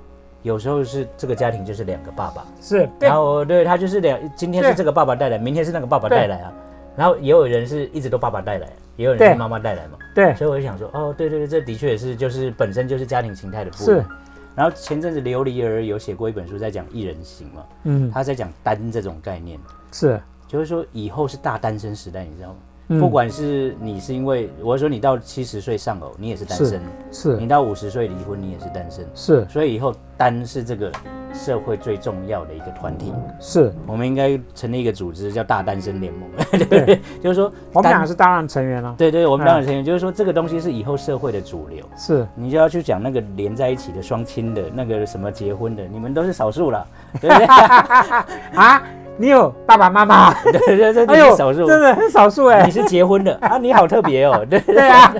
Speaker 2: 有时候是这个家庭就是两个爸爸，
Speaker 1: 是，对。
Speaker 2: 然后对他就是两，今天是这个爸爸带来，明天是那个爸爸带来啊。然后也有人是一直都爸爸带来，也有人
Speaker 1: 对。
Speaker 2: 是妈妈带来嘛。
Speaker 1: 对。
Speaker 2: 所以我就想说，哦，对对对，这的确也是就是本身就是家庭形态的不一
Speaker 1: 是。
Speaker 2: 样。，然后前阵子琉璃儿有写过一本书，在讲一人行嘛，
Speaker 1: 嗯，
Speaker 2: 他在讲单这种概念，
Speaker 1: 是，
Speaker 2: 就是说以后是大单身时代，你知道吗？
Speaker 1: 嗯。
Speaker 2: 不管是你是因为我说你到七十岁丧偶，你也是单身；
Speaker 1: 是
Speaker 2: 你到五十岁离婚，你也是单身。
Speaker 1: 是。
Speaker 2: 所以以后单是这个社会最重要的一个团体。
Speaker 1: 是，
Speaker 2: 我们应该成立一个组织，叫大单身联盟，<laughs> 对？就是说，
Speaker 1: 我们
Speaker 2: 单
Speaker 1: 两个是当然成员了，
Speaker 2: 对对，我们
Speaker 1: 嗯
Speaker 2: 当然成员，就是说这个东西是以后社会的主流，
Speaker 1: 是。
Speaker 2: 你就要去讲那个连在一起的双亲的那个什么结婚的，你们都是少数了，对不对？<laughs>
Speaker 1: 啊，你有爸爸妈妈，
Speaker 2: 对 <laughs> 对对，这
Speaker 1: 哎呦，
Speaker 2: 是少数。
Speaker 1: 真的很少数哎。
Speaker 2: 你，是结婚的 <laughs> 啊，你好特别哦，对 <laughs>
Speaker 1: 对啊，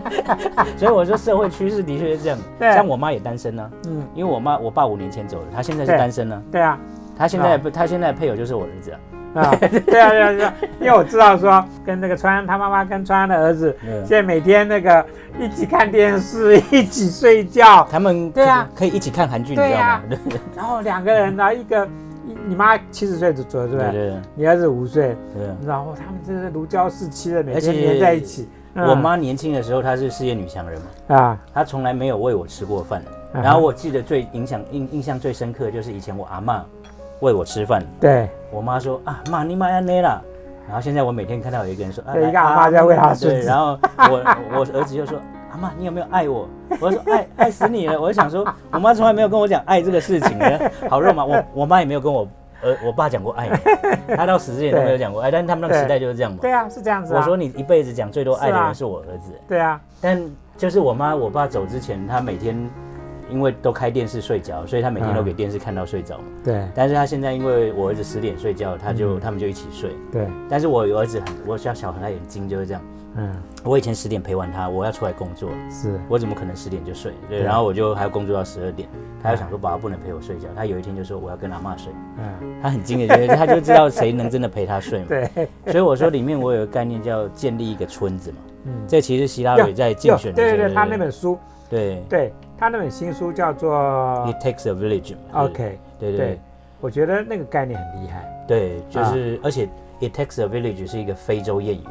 Speaker 2: 所以我说社会趋势的确是这样。
Speaker 1: 对。
Speaker 2: 像我妈也单身呢、
Speaker 1: 嗯，
Speaker 2: 因为我妈我爸五年前走了，她现在是
Speaker 1: 对。
Speaker 2: 单身呢、
Speaker 1: 对啊，
Speaker 2: 她现在她现在配偶就是我儿子啊。
Speaker 1: 啊，对啊，对啊，对啊，因为我知道说跟那个川安他妈妈跟川安的儿子，
Speaker 2: 嗯。
Speaker 1: 现在每天那个一起看电视，一起睡觉，
Speaker 2: 他们
Speaker 1: 对啊。
Speaker 2: 可以一起看韩剧，你知道吗？
Speaker 1: 然后两个人呢，一个一你妈七十岁左右，对不对？
Speaker 2: 对对
Speaker 1: 你儿子五岁，
Speaker 2: 对。
Speaker 1: 然后他们真是如胶似漆的，每天黏在一起。嗯
Speaker 2: 我妈年轻的时候，她是事业女强人嘛，
Speaker 1: 啊，
Speaker 2: 她从来没有喂我吃过饭。
Speaker 1: 嗯
Speaker 2: 然后我记得最影响印印象最深刻，就是以前我阿嬷喂我吃饭，
Speaker 1: 对，
Speaker 2: 我妈说啊妈你妈要内啦。然后现在我每天看到有一个人说，啊
Speaker 1: 对一个阿妈在喂她孙，子
Speaker 2: 然后我我儿子就说，<laughs> 阿妈你有没有爱我？我说爱爱死你了。我就想说，我妈从来没有跟我讲爱这个事情的，好肉麻。我我妈也没有跟我呃我爸讲过爱，他到死之前都没有讲过爱，但是他们那个时代就是这样嘛。
Speaker 1: 对啊，是这样子啊。
Speaker 2: 我说你一辈子讲最多爱的人是我儿子，
Speaker 1: 对啊，
Speaker 2: 但就是我妈我爸走之前，他每天因为都开电视睡觉，所以他每天都给电视看到睡着嘛。
Speaker 1: 对
Speaker 2: 但是他现在因为我儿子十点睡觉，他就、
Speaker 1: 嗯
Speaker 2: 他们就一起睡。
Speaker 1: 对，
Speaker 2: 但是我儿子很，我小小孩他眼睛就是这样。
Speaker 1: 嗯，
Speaker 2: 我以前十点陪完他，我要出来工作，
Speaker 1: 是，
Speaker 2: 我怎么可能十点就睡？对，然后我就还要工作到十二点。他就想说爸爸不能陪我睡觉，他有一天就说我要跟阿妈睡。
Speaker 1: 嗯，
Speaker 2: 他很惊的，觉得他就知道谁能真的陪他睡嘛。<laughs>
Speaker 1: 对，
Speaker 2: 所以我说里面我有个概念叫建立一个村子嘛。
Speaker 1: 嗯，
Speaker 2: 这其实希拉里在竞选的时候，
Speaker 1: 对对对，他那本书，
Speaker 2: 对。
Speaker 1: 对他那本新书叫做
Speaker 2: ，It takes a village。
Speaker 1: OK，
Speaker 2: 对对
Speaker 1: 对，我觉得那个概念很厉害。
Speaker 2: 对，就
Speaker 1: 啊。
Speaker 2: 是而且 It takes a village 是一个非洲谚语，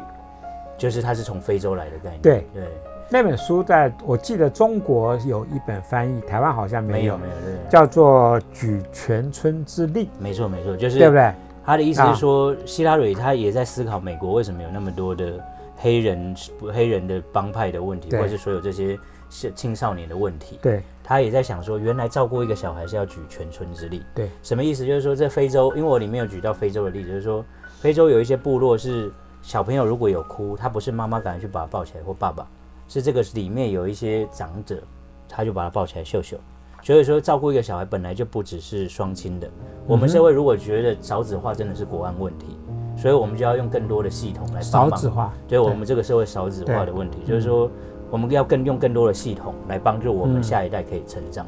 Speaker 2: 就是它是从非洲来的概念。
Speaker 1: 对
Speaker 2: 对，
Speaker 1: 那本书在我记得中国有一本翻译，台湾好像没有，
Speaker 2: 没有没有对，
Speaker 1: 叫做《举全村之力
Speaker 2: 没错没错，就是》，
Speaker 1: 对不对？
Speaker 2: 他的意思
Speaker 1: 啊
Speaker 2: 是说，希拉蕊他也在思考美国为什么有那么多的黑人黑人的帮派的问题，或者是所有这些是青少年的问题。
Speaker 1: 对
Speaker 2: 他也在想说，原来照顾一个小孩是要举全村之力。
Speaker 1: 对，
Speaker 2: 什么意思？就是说，在非洲，因为我里面有举到非洲的例子，就是说，非洲有一些部落是小朋友如果有哭，他不是妈妈赶快去把他抱起来，或爸爸，是这个里面有一些长者，他就把他抱起来秀秀。所以说，照顾一个小孩本来就不只是双亲的。我们社会如果觉得少子化真的是国安问题，所以我们就要用更多的系统来帮忙
Speaker 1: 少子化，
Speaker 2: 对我们这个社会少子化的问题，就是说我们要更用更多的系统来帮助我们
Speaker 1: 嗯
Speaker 2: 下一代可以成长。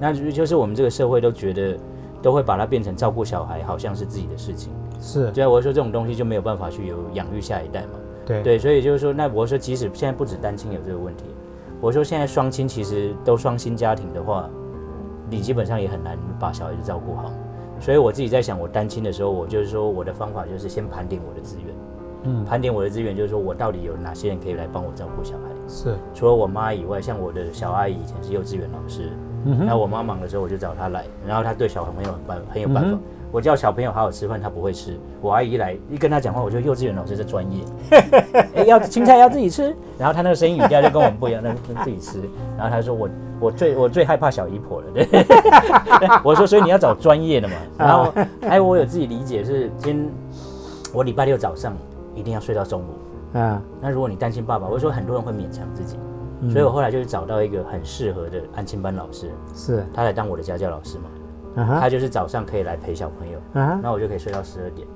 Speaker 2: 那就就是我们这个社会都觉得都会把它变成照顾小孩，好像是自己的事情。
Speaker 1: 是
Speaker 2: 对啊，我说这种东西就没有办法去有养育下一代嘛。
Speaker 1: 对
Speaker 2: 对，所以就是说，那我说即使现在不止单亲有这个问题，我说现在双亲其实都双薪家庭的话，你基本上也很难把小孩子照顾好。所以我自己在想，我单亲的时候，我就是说我的方法就是先盘点我的资源。
Speaker 1: 嗯
Speaker 2: 盘点我的资源，就是说我到底有哪些人可以来帮我照顾小孩。
Speaker 1: 是，
Speaker 2: 除了我妈以外，像我的小阿姨以前是幼稚园老师，那我妈忙的时候我就找她来，然后她对小朋友很办很有办法。我叫小朋友好好吃饭，他不会吃。我阿姨一来一跟他讲话，我觉得幼稚园老师是专业，<laughs> 哎、要青菜要自己吃，然后他那个声音语调就跟我们不一样，那那自己吃。然后他说我我最我最害怕小姨婆了，对。<laughs> 我说所以你要找专业的嘛。然后还有我有自己理解是，今天我礼拜六早上一定要睡到中午。
Speaker 1: 啊，
Speaker 2: 那如果你担心爸爸，我说很多人会勉强自己，所以我后来就是找到一个很适合的安亲班老师，
Speaker 1: 是，
Speaker 2: 他来当我的家教老师嘛。他就是早上可以来陪小朋友，那我就可以睡到十二点。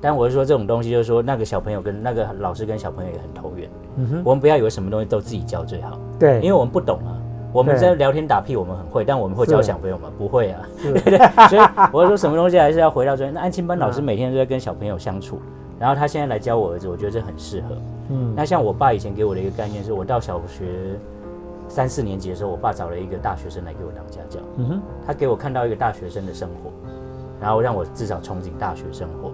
Speaker 2: 但我是说这种东西，就是说那个小朋友跟那个老师跟小朋友也很投缘。
Speaker 1: 嗯，
Speaker 2: 我们不要以为什么东西都自己教最好，
Speaker 1: 对，
Speaker 2: 因为我们不懂啊。我们在聊天打屁，我们很会，但我们会教小朋友吗？不会啊。
Speaker 1: 是 <laughs>
Speaker 2: 所以我是说什么东西还是要回到专业。那安亲班老师
Speaker 1: 嗯
Speaker 2: 每天都在跟小朋友相处，然后他现在来教我儿子，我觉得这很适合。
Speaker 1: 嗯，
Speaker 2: 那像我爸以前给我的一个概念是，我到小学三四年级的时候，我爸找了一个大学生来给我当家教，
Speaker 1: 嗯哼，
Speaker 2: 他给我看到一个大学生的生活，然后让我至少憧憬大学生活。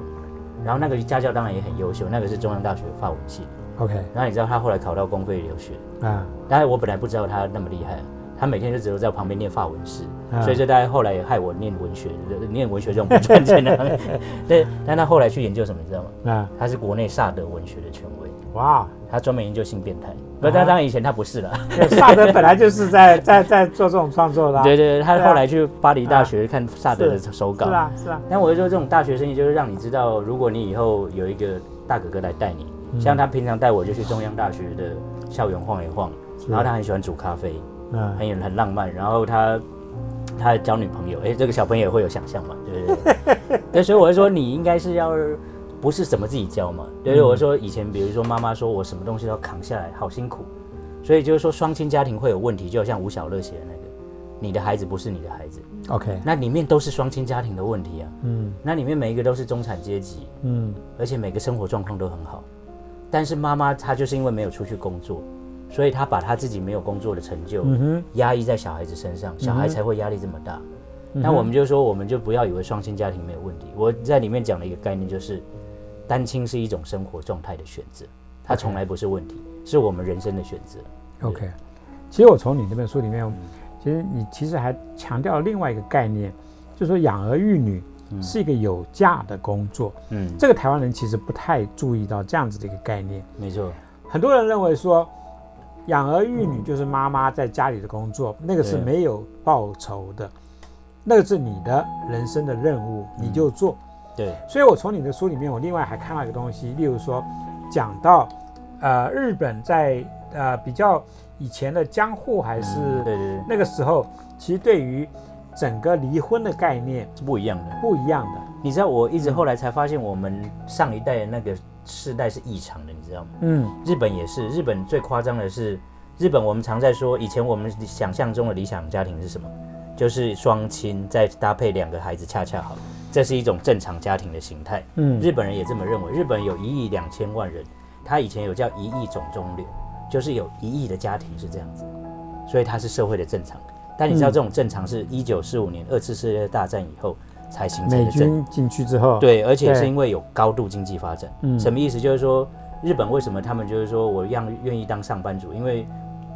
Speaker 2: 然后那个家教当然也很优秀，那个是中央大学法文系。
Speaker 1: ，OK，
Speaker 2: 然后你知道他后来考到公费留学，
Speaker 1: 啊，
Speaker 2: 当然我本来不知道他那么厉害，他每天就只有在旁边念法文诗，
Speaker 1: 啊
Speaker 2: 所以这大概后来也害我念文学，念文学这种不赚钱的。<laughs> 对，但他后来去研究什么，你知道吗？
Speaker 1: 啊，
Speaker 2: 他是国内萨德文学的权威，
Speaker 1: 哇，
Speaker 2: 他专门研究性变态。不，但当然以前他不是了。
Speaker 1: 对萨德本来就是在在在做这种创作的啊，
Speaker 2: 对对对，他后来去巴黎大学看萨德的手稿。
Speaker 1: 是。啊是啊，
Speaker 2: 但我就说这种大学生意，就是让你知道，如果你以后有一个大哥哥来带你，像他平常带我就去中央大学的校园晃一晃，然后他很喜欢煮咖啡，
Speaker 1: 嗯，
Speaker 2: 很有很浪漫，然后他他还交女朋友，哎，这个小朋友也会有想象嘛，对不对？<laughs> 对，所以我就说你应该是要不是什么自己教嘛，对对，我说以前比如说妈妈说我什么东西都要扛下来，好辛苦，所以就是说双亲家庭会有问题，就好像吴小乐写的那个，你的孩子不是你的孩子
Speaker 1: ，OK，
Speaker 2: 那里面都是双亲家庭的问题啊，
Speaker 1: 嗯。
Speaker 2: 那里面每一个都是中产阶级，
Speaker 1: 嗯。
Speaker 2: 而且每个生活状况都很好，但是妈妈她就是因为没有出去工作，所以她把她自己没有工作的成就压抑在小孩子身上，小孩才会压力这么大。
Speaker 1: 嗯
Speaker 2: 那我们就说，我们就不要以为双亲家庭没有问题。我在里面讲了一个概念，就是单亲是一种生活状态的选择，它从来不是问题，是我们人生的选择。
Speaker 1: OK，其实我从你这本书里面，其实你其实还强调了另外一个概念，就是说养儿育女是一个有价的工作。
Speaker 2: 嗯，
Speaker 1: 这个台湾人其实不太注意到这样子的一个概念。
Speaker 2: 没错，
Speaker 1: 很多人认为说，养儿育女就是妈妈在家里的工作，那个是没有报酬的，那个是你的人生的任务，你就做。
Speaker 2: 对，
Speaker 1: 所以我从你的书里面，我另外还看到一个东西，例如说讲到，呃，日本在呃比较以前的江户还是
Speaker 2: 对对对，
Speaker 1: 那个时候，其实对于整个离婚的概念
Speaker 2: 是不一样的。
Speaker 1: 不一样的。
Speaker 2: 你知道，我一直后来才发现，我们上一代的那个世代是异常的，你知道吗？
Speaker 1: 嗯
Speaker 2: 日本也是，日本最夸张的是，日本我们常在说，以前我们想象中的理想家庭是什么？就是双亲再搭配两个孩子，恰恰好，这是一种正常家庭的形态。
Speaker 1: 嗯
Speaker 2: 日本人也这么认为。日本有一亿两千万人，他以前有叫一亿种中流，就是有一亿的家庭是这样子，所以它是社会的正常。但你知道
Speaker 1: 嗯
Speaker 2: 这种正常是一九四五年二次世界大战以后才形成的正
Speaker 1: 军进去之后，，
Speaker 2: 对，而且是因为有高度经济发展。
Speaker 1: 嗯
Speaker 2: 什么意思？就是说，日本为什么他们就是说我让愿意当上班族，因为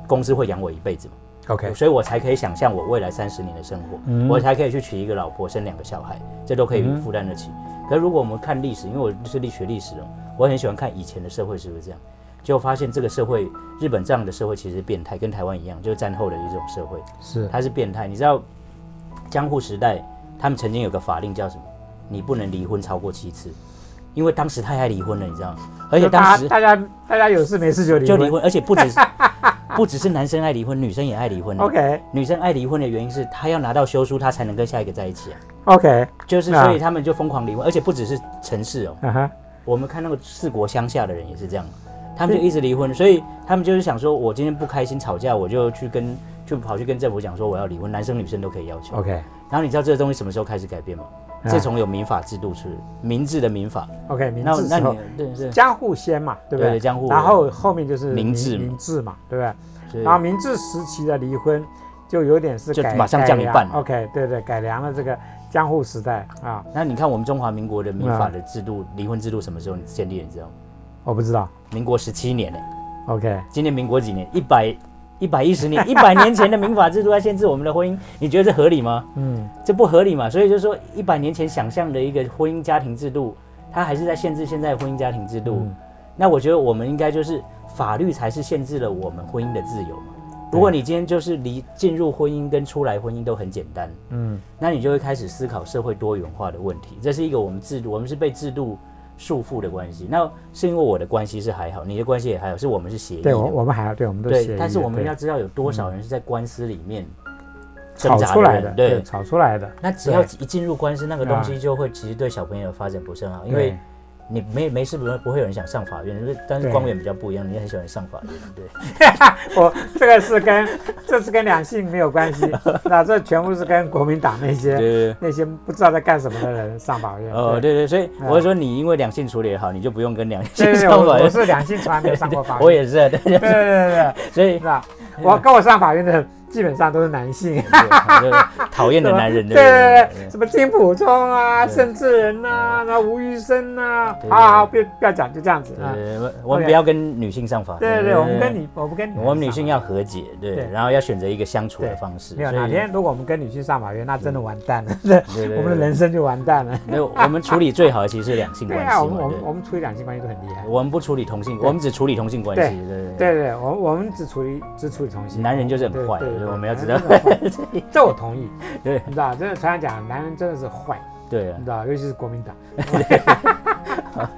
Speaker 2: 公司会养我一辈子嘛，
Speaker 1: ，OK，
Speaker 2: 所以我才可以想象我未来三十年的生活，
Speaker 1: 嗯
Speaker 2: 我才可以去娶一个老婆，生两个小孩，这都可以负担得起。可是如果我们看历史，因为我是历学历史的，我很喜欢看以前的社会是不是这样，就发现这个社会，日本这样的社会其实变态，跟台湾一样，就是战后的一种社会。
Speaker 1: 是
Speaker 2: 它是变态。你知道江户时代，他们曾经有个法令叫什么？你不能离婚超过七次，因为当时太爱离婚了，你知道吗？而且当时
Speaker 1: 大家大家有事没事就离婚
Speaker 2: 就离婚，而且不只是 <laughs> 不只是男生爱离婚，女生也爱离婚。
Speaker 1: ，OK
Speaker 2: 女生爱离婚的原因是她要拿到休书，她才能跟下一个在一起啊。
Speaker 1: OK，
Speaker 2: 就是
Speaker 1: 啊
Speaker 2: 所以他们就疯狂离婚，而且不只是城市哦，我们看那个四国乡下的人也是这样，他们就一直离婚，所以他们就是想说，我今天不开心吵架，我就去跟就跑去跟政府讲说我要离婚，男生女生都可以要求。
Speaker 1: OK
Speaker 2: 然后你知道这个东西什么时候开始改变吗？
Speaker 1: 啊
Speaker 2: 自从有民法制度出，明治的民法
Speaker 1: ，OK，明
Speaker 2: 那那
Speaker 1: 治之后
Speaker 2: 你对是，
Speaker 1: 江户先嘛，对不对？
Speaker 2: 江户
Speaker 1: 然后后面就是
Speaker 2: 明治嘛
Speaker 1: 明治嘛，对不对？然后明治时期的离婚就有点是改
Speaker 2: 就马上降一半
Speaker 1: OK，对对，改良了这个江户时代啊，
Speaker 2: 那你看我们中华民国的民
Speaker 1: 啊
Speaker 2: 法的制度，离婚制度什么时候建立的？你知道吗？
Speaker 1: 我不知道。
Speaker 2: 民国十七年呢、
Speaker 1: OK，
Speaker 2: 今年民国几年？一百一百一十年，一百年前的民法制度在限制我们的婚姻，你觉得这合理吗？
Speaker 1: 嗯
Speaker 2: 这不合理嘛？所以就是说，一百年前想象的一个婚姻家庭制度，它还是在限制现在的婚姻家庭制度。
Speaker 1: 嗯
Speaker 2: 那我觉得我们应该就是法律才是限制了我们婚姻的自由嘛。如果你今天就是离进入婚姻跟出来婚姻都很简单，
Speaker 1: 嗯
Speaker 2: 那你就会开始思考社会多元化的问题。这是一个我们制度，我们是被制度束缚的关系。那是因为我的关系是还好，你的关系也还好，是我们是协议的。
Speaker 1: 对，我我们还好，对，我们都协
Speaker 2: 对，
Speaker 1: 议
Speaker 2: 但是我们要知道有多少人是在官司里面
Speaker 1: 炒
Speaker 2: 挣扎
Speaker 1: 出来的，
Speaker 2: 人对。
Speaker 1: 吵出来的，
Speaker 2: 那只要一进入官司，那个东西就会其实对小朋友的发展不是很好，因为你没没事不会不会有人想上法院，就是但是
Speaker 1: 对
Speaker 2: 光源比较不一样，你很喜欢上法院，对。<laughs>
Speaker 1: 我这个是跟这是跟两性没有关系，那这全部是跟国民党那些
Speaker 2: 对对。
Speaker 1: 那些不知道在干什么的人上法院。
Speaker 2: 哦，对对，所以
Speaker 1: 嗯
Speaker 2: 我是说，你因为两性处理也好，你就不用跟两性上法院。
Speaker 1: 我是两性从来没有上过法院。<laughs>
Speaker 2: 我也是，对对
Speaker 1: 对对对对，
Speaker 2: 所以
Speaker 1: 是吧？<laughs> 我跟我上法院的基本上都是男性。
Speaker 2: 讨厌的男人，<laughs>
Speaker 1: 对对对
Speaker 2: 对
Speaker 1: 对，什么金普聪啊、
Speaker 2: 对。
Speaker 1: 盛智仁呐、然后吴宇森呐，好好不要不要讲，就这样子啊。
Speaker 2: 对对，我们不要跟女性上法
Speaker 1: 对对对，我们跟你，我不跟你，
Speaker 2: 我们女性要和解，对
Speaker 1: 对，
Speaker 2: 然后要选择一个相处的方式。
Speaker 1: 没有哪天如果我们跟女性上法院，那真的完蛋了，
Speaker 2: 对对
Speaker 1: 我们的人生就完蛋了。
Speaker 2: 没有，我们处理最好的其实是两性
Speaker 1: 对啊，
Speaker 2: 关系嘛，
Speaker 1: 我们我们我们处理两性关系都很厉害。
Speaker 2: 我们不处理同性，
Speaker 1: 对。
Speaker 2: 我们只处理同性关系，对对
Speaker 1: 对。对对，我我们只处理只处
Speaker 2: 男人就是很坏我们要知道。<laughs>
Speaker 1: 这我同意。
Speaker 2: 对。
Speaker 1: 你知道，真的常常讲，男人真的是坏，
Speaker 2: 对啊。
Speaker 1: 你知道，尤其是国民党。<laughs> <laughs>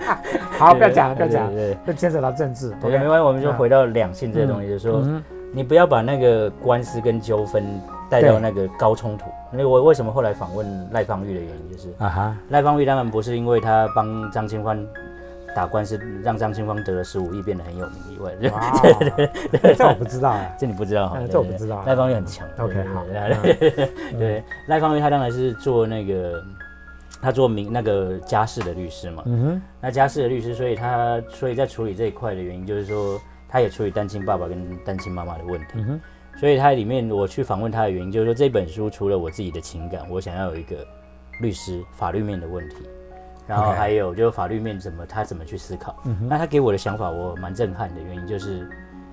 Speaker 1: 好，不要讲了，不要讲了，这牵扯到政治。
Speaker 2: 对，对没关系，我们就回到两性这些东西，就是说，
Speaker 1: 嗯。
Speaker 2: 你不要把那个官司跟纠纷带到那个高冲突。那我为什么后来访问赖芳玉的原因，就是
Speaker 1: 啊哈，
Speaker 2: 赖芳玉当然不是因为他帮张清芳打官司，让张清芳得了十五亿变得很有名以外，<laughs>
Speaker 1: 这我不知道啊。<laughs>
Speaker 2: 这你不知道哈
Speaker 1: 这我不知道
Speaker 2: 赖芳玉很强。
Speaker 1: OK，
Speaker 2: 对
Speaker 1: 好 <laughs>
Speaker 2: 对，赖芳玉他当然是做那个，他做民那个家事的律师嘛。
Speaker 1: 嗯哼
Speaker 2: 那家事的律师，所以他所以在处理这一块的原因，就是说他也处理单亲爸爸跟单亲妈妈的问题。
Speaker 1: 嗯哼，
Speaker 2: 所以他里面我去访问他的原因，就是说这本书除了我自己的情感，我想要有一个律师法律面的问题，然后还有就是法律面怎么他怎么去思考。那他给我的想法我蛮震撼的原因就是，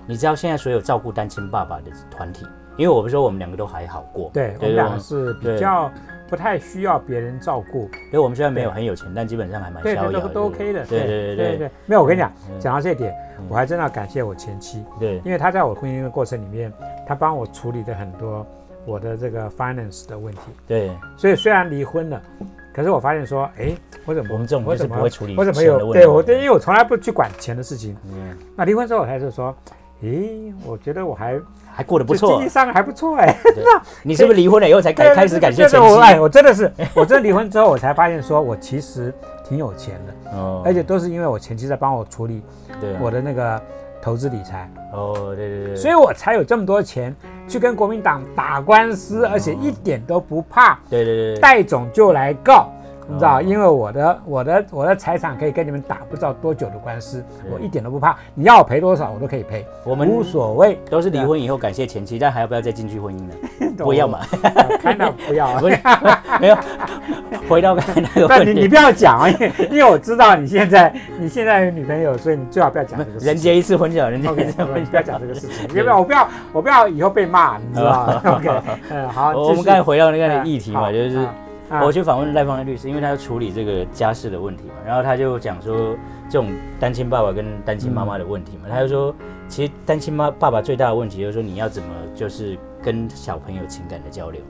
Speaker 2: 你知道现在所有照顾单亲爸爸的团体，因为我不说我们两个都还好过，
Speaker 1: 对，我们两个是比较不太需要别人照顾，
Speaker 2: 因为我们虽然没有很有钱，但基本上还蛮
Speaker 1: 对
Speaker 2: 逍遥的，
Speaker 1: 对都都 OK 的。
Speaker 2: 对对对对
Speaker 1: 没有，我跟你讲，
Speaker 2: 嗯
Speaker 1: 讲到这一点，我还真的要感谢我前妻，
Speaker 2: 对。
Speaker 1: 因为她在我婚姻的过程里面，她帮我处理的很多我的这个 finance 的问题。
Speaker 2: 对，
Speaker 1: 所以虽然离婚了，可是我发现说，哎，我怎么
Speaker 2: 我们这种就是
Speaker 1: 我怎么
Speaker 2: 不会处理
Speaker 1: 我怎么有对我对，因为我从来不去管钱的事情。
Speaker 2: 嗯，
Speaker 1: 那离婚之后，我还是说，诶，我觉得我还
Speaker 2: 还过得不错。
Speaker 1: 经济。上还不错哎。<laughs>
Speaker 2: 你是不是离婚了以后才开开始感谢
Speaker 1: 对
Speaker 2: 前
Speaker 1: 对我哎，我真的是，我真的离婚之后，我才发现说我其实挺有钱的，
Speaker 2: 哦。
Speaker 1: 而且都是因为我前妻在帮我处理我的那个投资理财，
Speaker 2: 哦，对对对，
Speaker 1: 所以我才有这么多钱去跟国民党打官司，而且一点都不怕，
Speaker 2: 对对对
Speaker 1: 戴总就来告。你知道，
Speaker 2: 哦
Speaker 1: 因为我的我的我的财产可以跟你们打不知道多久的官司，我一点都不怕。你要我赔多少，我都可以赔，
Speaker 2: 我们
Speaker 1: 无所谓。
Speaker 2: 都是离婚以后感谢前妻，但还要不要再进去婚姻呢？<laughs> 不要嘛，
Speaker 1: 看到不要。<laughs>
Speaker 2: 不是没有。回到刚才那个问题，
Speaker 1: 但你你不要讲啊，因为因为我知道你现在你现在有女朋友，所以你最好不要讲这个。
Speaker 2: 人结一次婚就好，人结一次婚
Speaker 1: 不要讲这个事情，要不要我不要我不要以后被骂，你知道吗？OK，嗯，好，
Speaker 2: 我们刚才回到那个
Speaker 1: 嗯
Speaker 2: 议题嘛，就是我去访问赖芳的律师，因为他要处理这个家事的问题嘛，然后他就讲说这种单亲爸爸跟单亲妈妈的问题嘛，他就说其实单亲妈爸爸最大的问题就是说你要怎么就是跟小朋友情感的交流，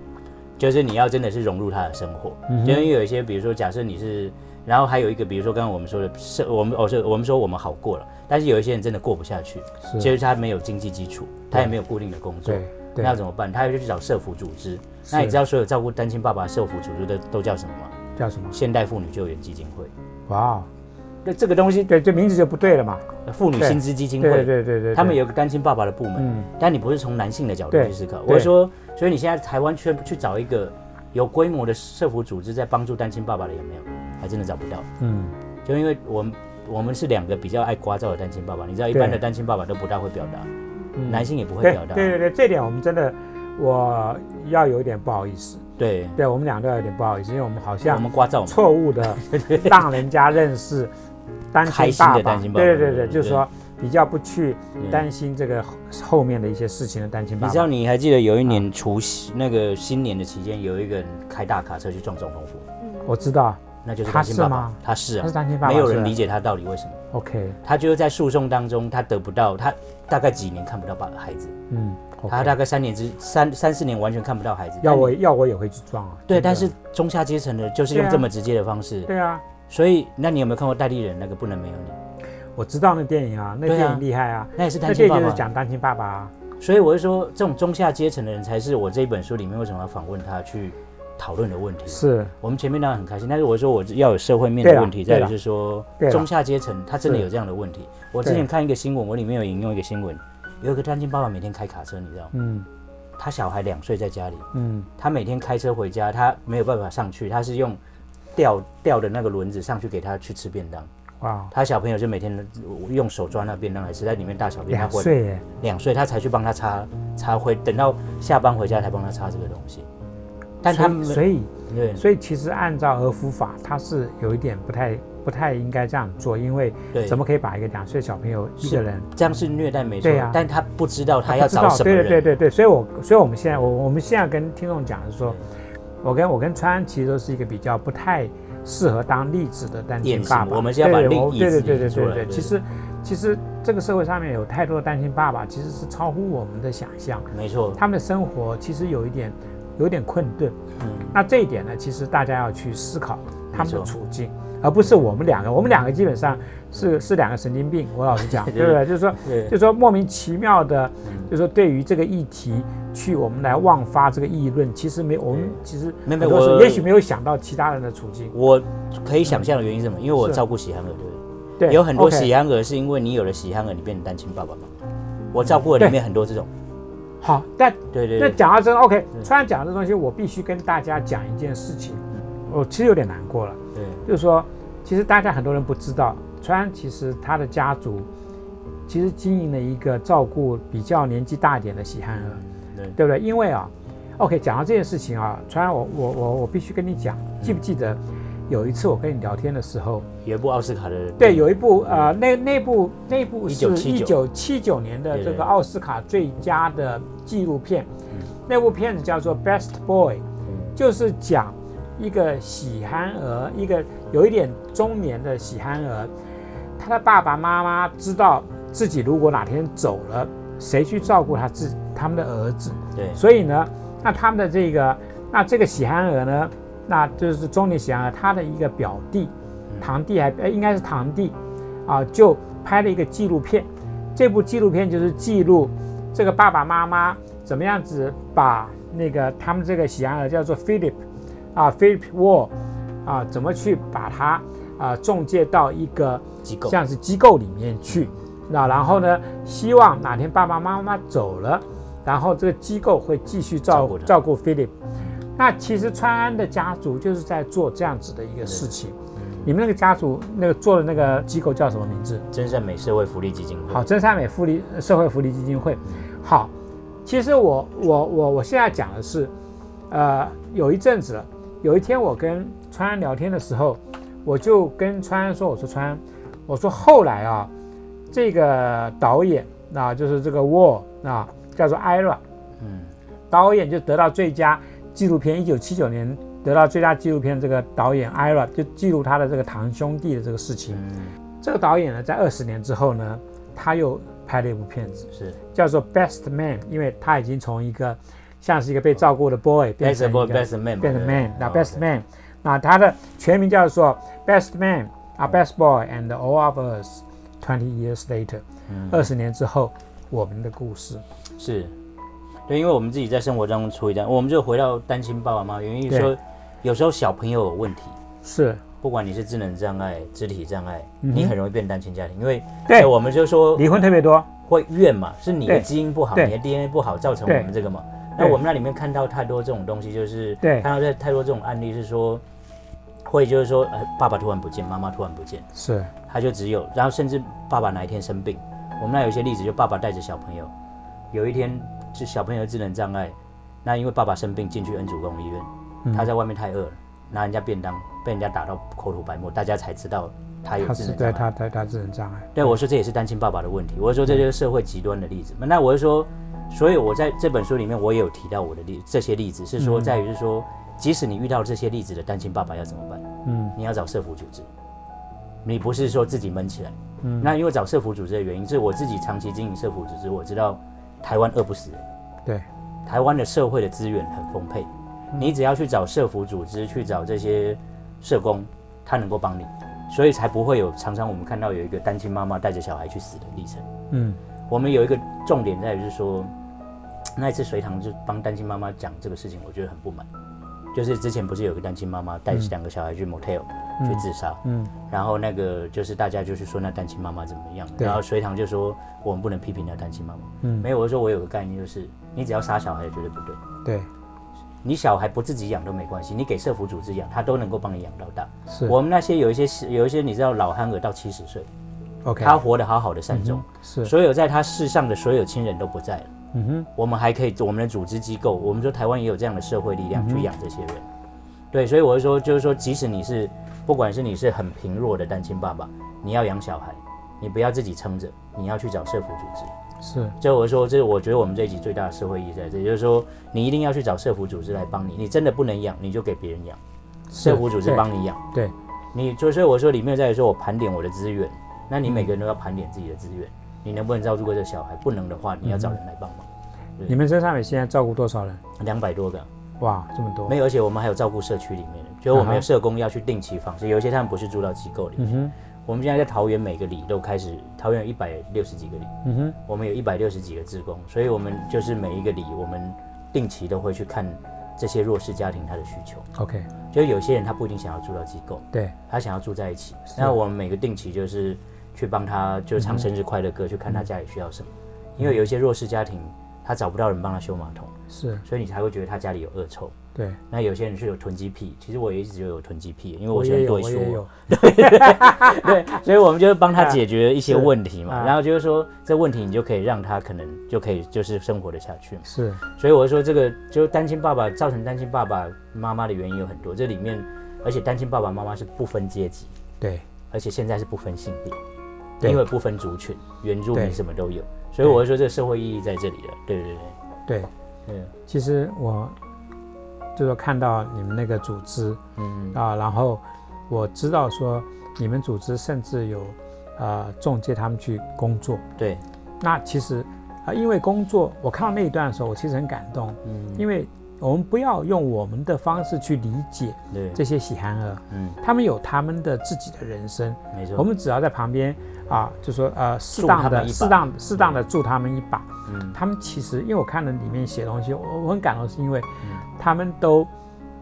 Speaker 2: 就是你要真的是融入他的生活，
Speaker 1: 嗯
Speaker 2: 因为有一些比如说假设你是，然后还有一个比如说刚刚我们说的是我们哦是我们说我们好过了，但是有一些人真的过不下去，
Speaker 1: 是。
Speaker 2: 就是他没有经济基础，他也没有固定的工作那要怎么办？他就去找社福组织。那你知道所有照顾单亲爸爸社福组织的都叫什么吗？
Speaker 1: 叫什么？
Speaker 2: 现代妇女救援基金会。
Speaker 1: 哇哦，
Speaker 2: 那这个东西，
Speaker 1: 对，这名字就不对了嘛。
Speaker 2: 妇女薪资基金会，
Speaker 1: 对对对对，
Speaker 2: 他们有个单亲爸爸的部门，
Speaker 1: 嗯
Speaker 2: 但你不是从男性的角度去思考。
Speaker 1: 对
Speaker 2: 我是说，所以你现在台湾去去找一个有规模的社福组织在帮助单亲爸爸的有没有？还真的找不到。
Speaker 1: 嗯，
Speaker 2: 就因为我们我们是两个比较爱刮噪的单亲爸爸，你知道一般的单亲爸爸都不大会表达，
Speaker 1: 嗯。
Speaker 2: 男性也不会
Speaker 1: 对
Speaker 2: 表达。
Speaker 1: 对对对，这点我们真的我要有一点不好意思，
Speaker 2: 对，
Speaker 1: 对我们俩都要有点不好意思，因为我们好像
Speaker 2: 我
Speaker 1: 像
Speaker 2: 们刮噪嘛。
Speaker 1: 错误的让人家认识 <laughs> 单
Speaker 2: 开心
Speaker 1: 亲爸爸，对对对就是说比较不去
Speaker 2: 对
Speaker 1: 担心这个后后面的一些事情的单亲爸爸。
Speaker 2: 你知道你还记得有一年除夕那个新年的期间，有一个人开大卡车去撞总统府，
Speaker 1: 我知道
Speaker 2: 那就是
Speaker 1: 他
Speaker 2: 单亲爸爸
Speaker 1: 是吗，
Speaker 2: 他是啊
Speaker 1: 他是，单亲爸爸，
Speaker 2: 没有人理
Speaker 1: 解。
Speaker 2: 他到底为什么。
Speaker 1: OK，
Speaker 2: 他就是在诉讼当中，他得不到，他大概几年看不到爸孩子，
Speaker 1: 嗯，
Speaker 2: 他大概三年之三三四年完全看不到孩子。
Speaker 1: 要我要我也会去撞啊。
Speaker 2: 对，但是中下阶层的就是用这么直接的方式，
Speaker 1: 对啊，
Speaker 2: 所以，那你有没有看过《代理人》那个不能没有你？
Speaker 1: 我知道那电影啊，那电影厉害啊，
Speaker 2: 那也是单亲爸爸。
Speaker 1: 讲单亲爸爸啊。
Speaker 2: 所以我就说，这种中下阶层的人才是我这一本书里面为什么要访问他去讨论的问题。
Speaker 1: 是
Speaker 2: 我们前面当然很开心，但是我说我要有社会面的问题，
Speaker 1: 对啦
Speaker 2: 再就是说中下阶层他真的有这样的问题。我之前看一个新闻，我里面有引用一个新闻，有一个单亲爸爸每天开卡车，你知道吗？
Speaker 1: 嗯
Speaker 2: 他小孩两岁在家里，
Speaker 1: 嗯，
Speaker 2: 他每天开车回家，他没有办法上去，他是用吊吊的那个轮子上去给他去吃便当。
Speaker 1: 哇，
Speaker 2: 他小朋友就每天用手抓那便当来吃，在里面大小便，他
Speaker 1: 两
Speaker 2: 会
Speaker 1: 岁耶，
Speaker 2: 两岁他才去帮他擦擦灰，等到下班回家才帮他擦这个东西。但他们
Speaker 1: 所以所以
Speaker 2: 对。
Speaker 1: 所以其实按照儿福法，他是有一点不太不太应该这样做，因为怎么可以把一个两岁小朋友一个人
Speaker 2: 这样是虐待没错，
Speaker 1: 对啊。
Speaker 2: 但他不知道他要找什么人，
Speaker 1: 对对对对，所以我所以我们现在我我们现在跟听众讲的是说，我跟我跟川其实都是一个比较不太适合当例子的单亲爸爸。
Speaker 2: 我们是要把
Speaker 1: 对
Speaker 2: 例例子
Speaker 1: 对对对对
Speaker 2: 对，
Speaker 1: 其实其实这个社会上面有太多的单亲爸爸，其实是超乎我们的想象，
Speaker 2: 没错，
Speaker 1: 他们的生活其实有一点有点困顿。
Speaker 2: 嗯，
Speaker 1: 那这一点呢，其实大家要去思考他们的处境，而不是我们两个。我们两个基本上是是两个神经病。我老实讲，
Speaker 2: 对 <laughs>
Speaker 1: 对不对？就是说，
Speaker 2: 对
Speaker 1: 就是说莫名其妙的，
Speaker 2: 嗯
Speaker 1: 就是说对于这个议题去我们来妄发这个议论，其实没我们其实
Speaker 2: 没有没我
Speaker 1: 也许没有想到其他人的处境。
Speaker 2: 我可以想象的原因是什么？因为我照顾喜憨儿，对不对？
Speaker 1: 对，
Speaker 2: 有很多喜憨儿是因为你有了喜憨儿，你变成单亲爸爸嘛？我照顾了里面很多这种，
Speaker 1: 好，但那
Speaker 2: 对对对，
Speaker 1: 讲到这 OK，
Speaker 2: 嗯。
Speaker 1: 突然讲这东西，我必须跟大家讲一件事情，我其实有点难过了。
Speaker 2: 对，
Speaker 1: 就是说，其实大家很多人不知道，川其实他的家族其实经营了一个照顾比较年纪大一点的喜憨儿，
Speaker 2: 对，
Speaker 1: 对不对？因为啊，OK，讲到这件事情啊，川我我我我必须跟你讲，记不记得有一次我跟你聊天的时候，
Speaker 2: 有一部奥斯卡的，
Speaker 1: 对，有一部呃，那那部那部是
Speaker 2: 1979
Speaker 1: 一九七九年的这个奥斯卡最佳的纪录片。
Speaker 2: 嗯，
Speaker 1: 那部片子叫做《Best Boy》。
Speaker 2: 嗯。
Speaker 1: 就是讲一个喜憨儿，一个有一点中年的喜憨儿，他的爸爸妈妈知道自己如果哪天走了，谁去照顾他自他们的儿子？
Speaker 2: 对，
Speaker 1: 所以呢，那他们的这个，那这个喜憨儿呢，那就是中年喜憨儿，他的一个表弟、堂弟还呃应该是堂弟啊，就拍了一个纪录片。这部纪录片就是记录这个爸爸妈妈怎么样子把那个他们这个喜羊羊叫做 Philip 啊，Philip Wall 啊，怎么去把他啊中介到一个
Speaker 2: 机构，
Speaker 1: 像是机构里面去。那然后呢，希望哪天爸爸妈妈走了，然后这个机构会继续照
Speaker 2: 照顾
Speaker 1: 照顾 Philip。那其实川安的家族就是在做这样子的一个事情。你们那个家族那个做的那个机构叫什么名字？
Speaker 2: 真善美社会福利基金会，
Speaker 1: 好，真善美福利社会福利基金会。好，其实我我我我现在讲的是，呃，有一阵子了，有一天我跟川安聊天的时候，我就跟川安说，我说川安，我说后来啊，这个导演啊，就是这个 Wall 啊，叫做 Ira，
Speaker 2: 嗯，
Speaker 1: 导演就得到最佳纪录片，一九七九年得到最佳纪录片，这个导演 Ira 就记录他的这个堂兄弟的这个事情。
Speaker 2: 嗯，
Speaker 1: 这个导演呢，在二十年之后呢，他又拍了一部片子，
Speaker 2: 是。
Speaker 1: 叫做《Best Man》，因为他已经从一个像是一个被照顾的 boy 变成一
Speaker 2: boy
Speaker 1: 个
Speaker 2: best man
Speaker 1: 变成 man，那
Speaker 2: 哦
Speaker 1: Best Man，那他的全名叫做 Best Man 啊，Best Boy and All of Us Twenty Years Later，
Speaker 2: 嗯。
Speaker 1: 二十年之后我们的故事。
Speaker 2: 是，对，因为我们自己在生活当中处理这样，我们就回到单亲爸爸妈妈，原因
Speaker 1: 对
Speaker 2: 说有时候小朋友有问题，
Speaker 1: 是。
Speaker 2: 不管你是智能障碍、肢体障碍，
Speaker 1: 嗯
Speaker 2: 你很容易变单亲家庭，因为
Speaker 1: 对。
Speaker 2: 我们就说
Speaker 1: 离婚特别多，
Speaker 2: 会怨嘛，是你的基因不好，你的 DNA 不好造成我们这个嘛。那我们那里面看到太多这种东西，就是
Speaker 1: 对。
Speaker 2: 看到这太多这种案例是说，会就是说，呃，爸爸突然不见，妈妈突然不见，
Speaker 1: 是。
Speaker 2: 他就只有，然后甚至爸爸哪一天生病，我们那有一些例子，就爸爸带着小朋友，有一天就小朋友智能障碍，那因为爸爸生病进去恩主公医院，
Speaker 1: 嗯
Speaker 2: 他在外面太饿了，拿人家便当被人家打到口吐白沫，大家才知道他有智能障碍。
Speaker 1: 他他他智能障碍。
Speaker 2: 对，我说这也是单亲爸爸的问题。我说这就是社会极端的例子。那我就说，所以我在这本书里面我也有提到我的例这些例子，是说
Speaker 1: 嗯
Speaker 2: 在于是说，即使你遇到这些例子的单亲爸爸要怎么办？
Speaker 1: 嗯
Speaker 2: 你要找社福组织，你不是说自己闷起来。
Speaker 1: 嗯，
Speaker 2: 那因为找社福组织的原因，是我自己长期经营社福组织，我知道台湾饿不死。人，
Speaker 1: 对，
Speaker 2: 台湾的社会的资源很丰沛，
Speaker 1: 嗯。
Speaker 2: 你只要去找社服组织，去找这些社工，他能够帮你，所以才不会有常常我们看到有一个单亲妈妈带着小孩去死的历程。
Speaker 1: 嗯，
Speaker 2: 我们有一个重点在于是说，那一次隋唐就帮单亲妈妈讲这个事情，我觉得很不满。就是之前不是有个单亲妈妈带两个小孩去 motel 去自杀，
Speaker 1: 嗯，
Speaker 2: 然后那个就是大家就是说那单亲妈妈怎么样，然后隋唐就说我们不能批评那单亲妈妈，
Speaker 1: 嗯。
Speaker 2: 没有，我说我有个概念就是你只要杀小孩绝对不对，
Speaker 1: 对，
Speaker 2: 你小孩不自己养都没关系，你给社福组织养，他都能够帮你养到大。
Speaker 1: 是。
Speaker 2: 我们那些有一些有一些你知道老憨儿到七十岁
Speaker 1: ，OK，
Speaker 2: 他活得好好的善终，
Speaker 1: 是，
Speaker 2: 所有在他世上的所有亲人都不在了。
Speaker 1: 嗯哼，
Speaker 2: 我们还可以，我们的组织机构，我们说台湾也有这样的社会力
Speaker 1: 嗯
Speaker 2: 量去养这些人。对，所以我就说，就是说，即使你是，不管是你是很贫弱的单亲爸爸，你要养小孩，你不要自己撑着，你要去找社福组织。
Speaker 1: 是，
Speaker 2: 这我说，这是我觉得我们这一集最大的社会意义在这，也就是说，你一定要去找社福组织来帮你。你真的不能养，你就给别人养，社福组织帮你养。
Speaker 1: 对，
Speaker 2: 你所以所以我说里面在于说我盘点我的资源，那你每个人都要盘点自己的资源，你能不能照顾过这个小孩？不能的话，你要找人来帮忙。
Speaker 1: 你们身上面现在照顾多少人？
Speaker 2: 两百多个。
Speaker 1: 哇，这么多，
Speaker 2: 没有，而且我们还有照顾社区里面的，就是我们有社工要去定期访视，有一些他们不是住到机构里面。
Speaker 1: 嗯哼，
Speaker 2: 我们现在在桃园每个里都开始，桃园有一百六十几个里，
Speaker 1: 嗯哼，
Speaker 2: 我们有一百六十几个职工，所以我们就是每一个里，我们定期都会去看这些弱势家庭他的需求。
Speaker 1: ，OK，
Speaker 2: 就有些人他不一定想要住到机构，
Speaker 1: 对，
Speaker 2: 他想要住在一起，那我们每个定期就是去帮他，就唱生日快乐歌，去看他家里需要什么。因为有一些弱势家庭，他找不到人帮他修马桶，
Speaker 1: 是，
Speaker 2: 所以你才会觉得他家里有恶臭。
Speaker 1: 对，
Speaker 2: 那有些人是有囤积癖，其实我也一直就有囤积癖，因为
Speaker 1: 我
Speaker 2: 喜欢
Speaker 1: 也有，
Speaker 2: 对 <laughs> 对，所以我们就帮他解决一些问题嘛，
Speaker 1: 啊
Speaker 2: 然后就是说这问题你就可以让他可能就可以就是生活的下去嘛。
Speaker 1: 是，
Speaker 2: 所以我就说这个就单亲爸爸造成单亲爸爸妈妈的原因有很多，这里面而且单亲爸爸妈妈是不分阶级，
Speaker 1: 对，
Speaker 2: 而且现在是不分性别，
Speaker 1: 对。
Speaker 2: 因为不分族群，原住民什么都有，所以我会说这个社会意义在这里了。对对对
Speaker 1: 对，
Speaker 2: 对，
Speaker 1: 其实我就是看到你们那个组织
Speaker 2: 嗯。
Speaker 1: 啊，然后我知道说你们组织甚至有呃中介他们去工作，
Speaker 2: 对，
Speaker 1: 那其实啊、因为工作，我看到那一段的时候，我其实很感动，
Speaker 2: 嗯。
Speaker 1: 因为我们不要用我们的方式去理解
Speaker 2: 对，
Speaker 1: 这些喜憨儿，
Speaker 2: 嗯，
Speaker 1: 他们有他们的自己的人生，
Speaker 2: 没错，
Speaker 1: 我们只要在旁边啊，就说呃适当的、适当、适当的助他们一把。
Speaker 2: 嗯。
Speaker 1: 他们其实，因为我看了里面写东西，我我很感动，是因为
Speaker 2: 嗯。
Speaker 1: 他们都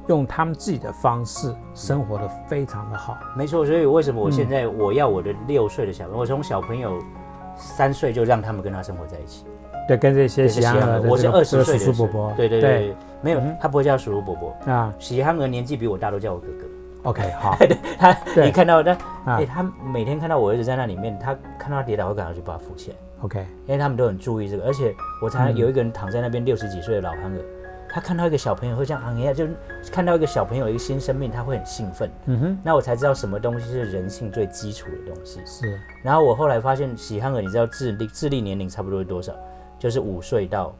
Speaker 1: 用他们自己的方式生活的非常的好。
Speaker 2: 没错，所以为什么我
Speaker 1: 嗯。
Speaker 2: 现在我要我的六岁的小朋友，我从小朋友三岁就让他们跟他生活在一起。
Speaker 1: 对，跟这些
Speaker 2: 对
Speaker 1: 喜憨儿的
Speaker 2: 我是二十岁的
Speaker 1: 叔叔伯伯，
Speaker 2: 对对对，没有
Speaker 1: 嗯，
Speaker 2: 他不会叫叔叔伯伯，
Speaker 1: 啊。
Speaker 2: 喜憨儿年纪比我大，都叫我哥哥。
Speaker 1: ，OK，<laughs> 好，
Speaker 2: 他
Speaker 1: 对。
Speaker 2: 一看到他，
Speaker 1: 啊。
Speaker 2: 哎，他每天看到我儿子在那里面，他看到他跌倒会赶快去把他扶起来
Speaker 1: ，，OK，
Speaker 2: 因为他们都很注意这个。而且我才
Speaker 1: 嗯
Speaker 2: 有一个人躺在那边六十几岁的老憨儿，他看到一个小朋友会这样昂一下，就看到一个小朋友一个新生命，他会很兴奋。
Speaker 1: 嗯哼，
Speaker 2: 那我才知道什么东西是人性最基础的东西。
Speaker 1: 是。
Speaker 2: 然后我后来发现，喜憨儿你知道智力智力年龄差不多是多少？就是五岁到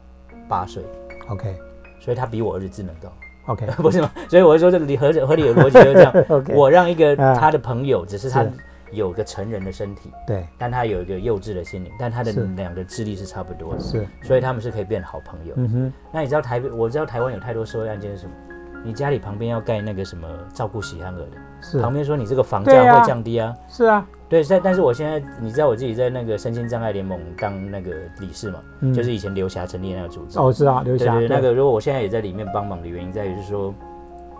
Speaker 2: 八岁
Speaker 1: ，，OK，OK，
Speaker 2: 所以他比我儿子智能高，<laughs> 不是吗？所以我就说这个理合合理的逻辑就是这样。<laughs>
Speaker 1: OK，
Speaker 2: 我让一个
Speaker 1: 啊
Speaker 2: 他的朋友，只是他有个成人的身体，
Speaker 1: 对，
Speaker 2: 但他有一个幼稚的心灵，但他的两个智力是差不多的，
Speaker 1: 是，
Speaker 2: 所以他们是可以变好朋友。
Speaker 1: 嗯哼，
Speaker 2: 那你知道台北？我知道台湾有太多社会案件是什么？你家里旁边要盖那个什么照顾喜憨儿的，
Speaker 1: 是
Speaker 2: 旁边说你这个房价会降低啊。
Speaker 1: 是啊，
Speaker 2: 对，但但是我现在你知道我自己在那个身心障碍联盟当那个理事嘛，
Speaker 1: 嗯。
Speaker 2: 就是以前刘霞成立的那个组织。
Speaker 1: 哦，我知道，刘霞，
Speaker 2: 对对，对那个如果我现在也在里面帮忙的原因在于是说，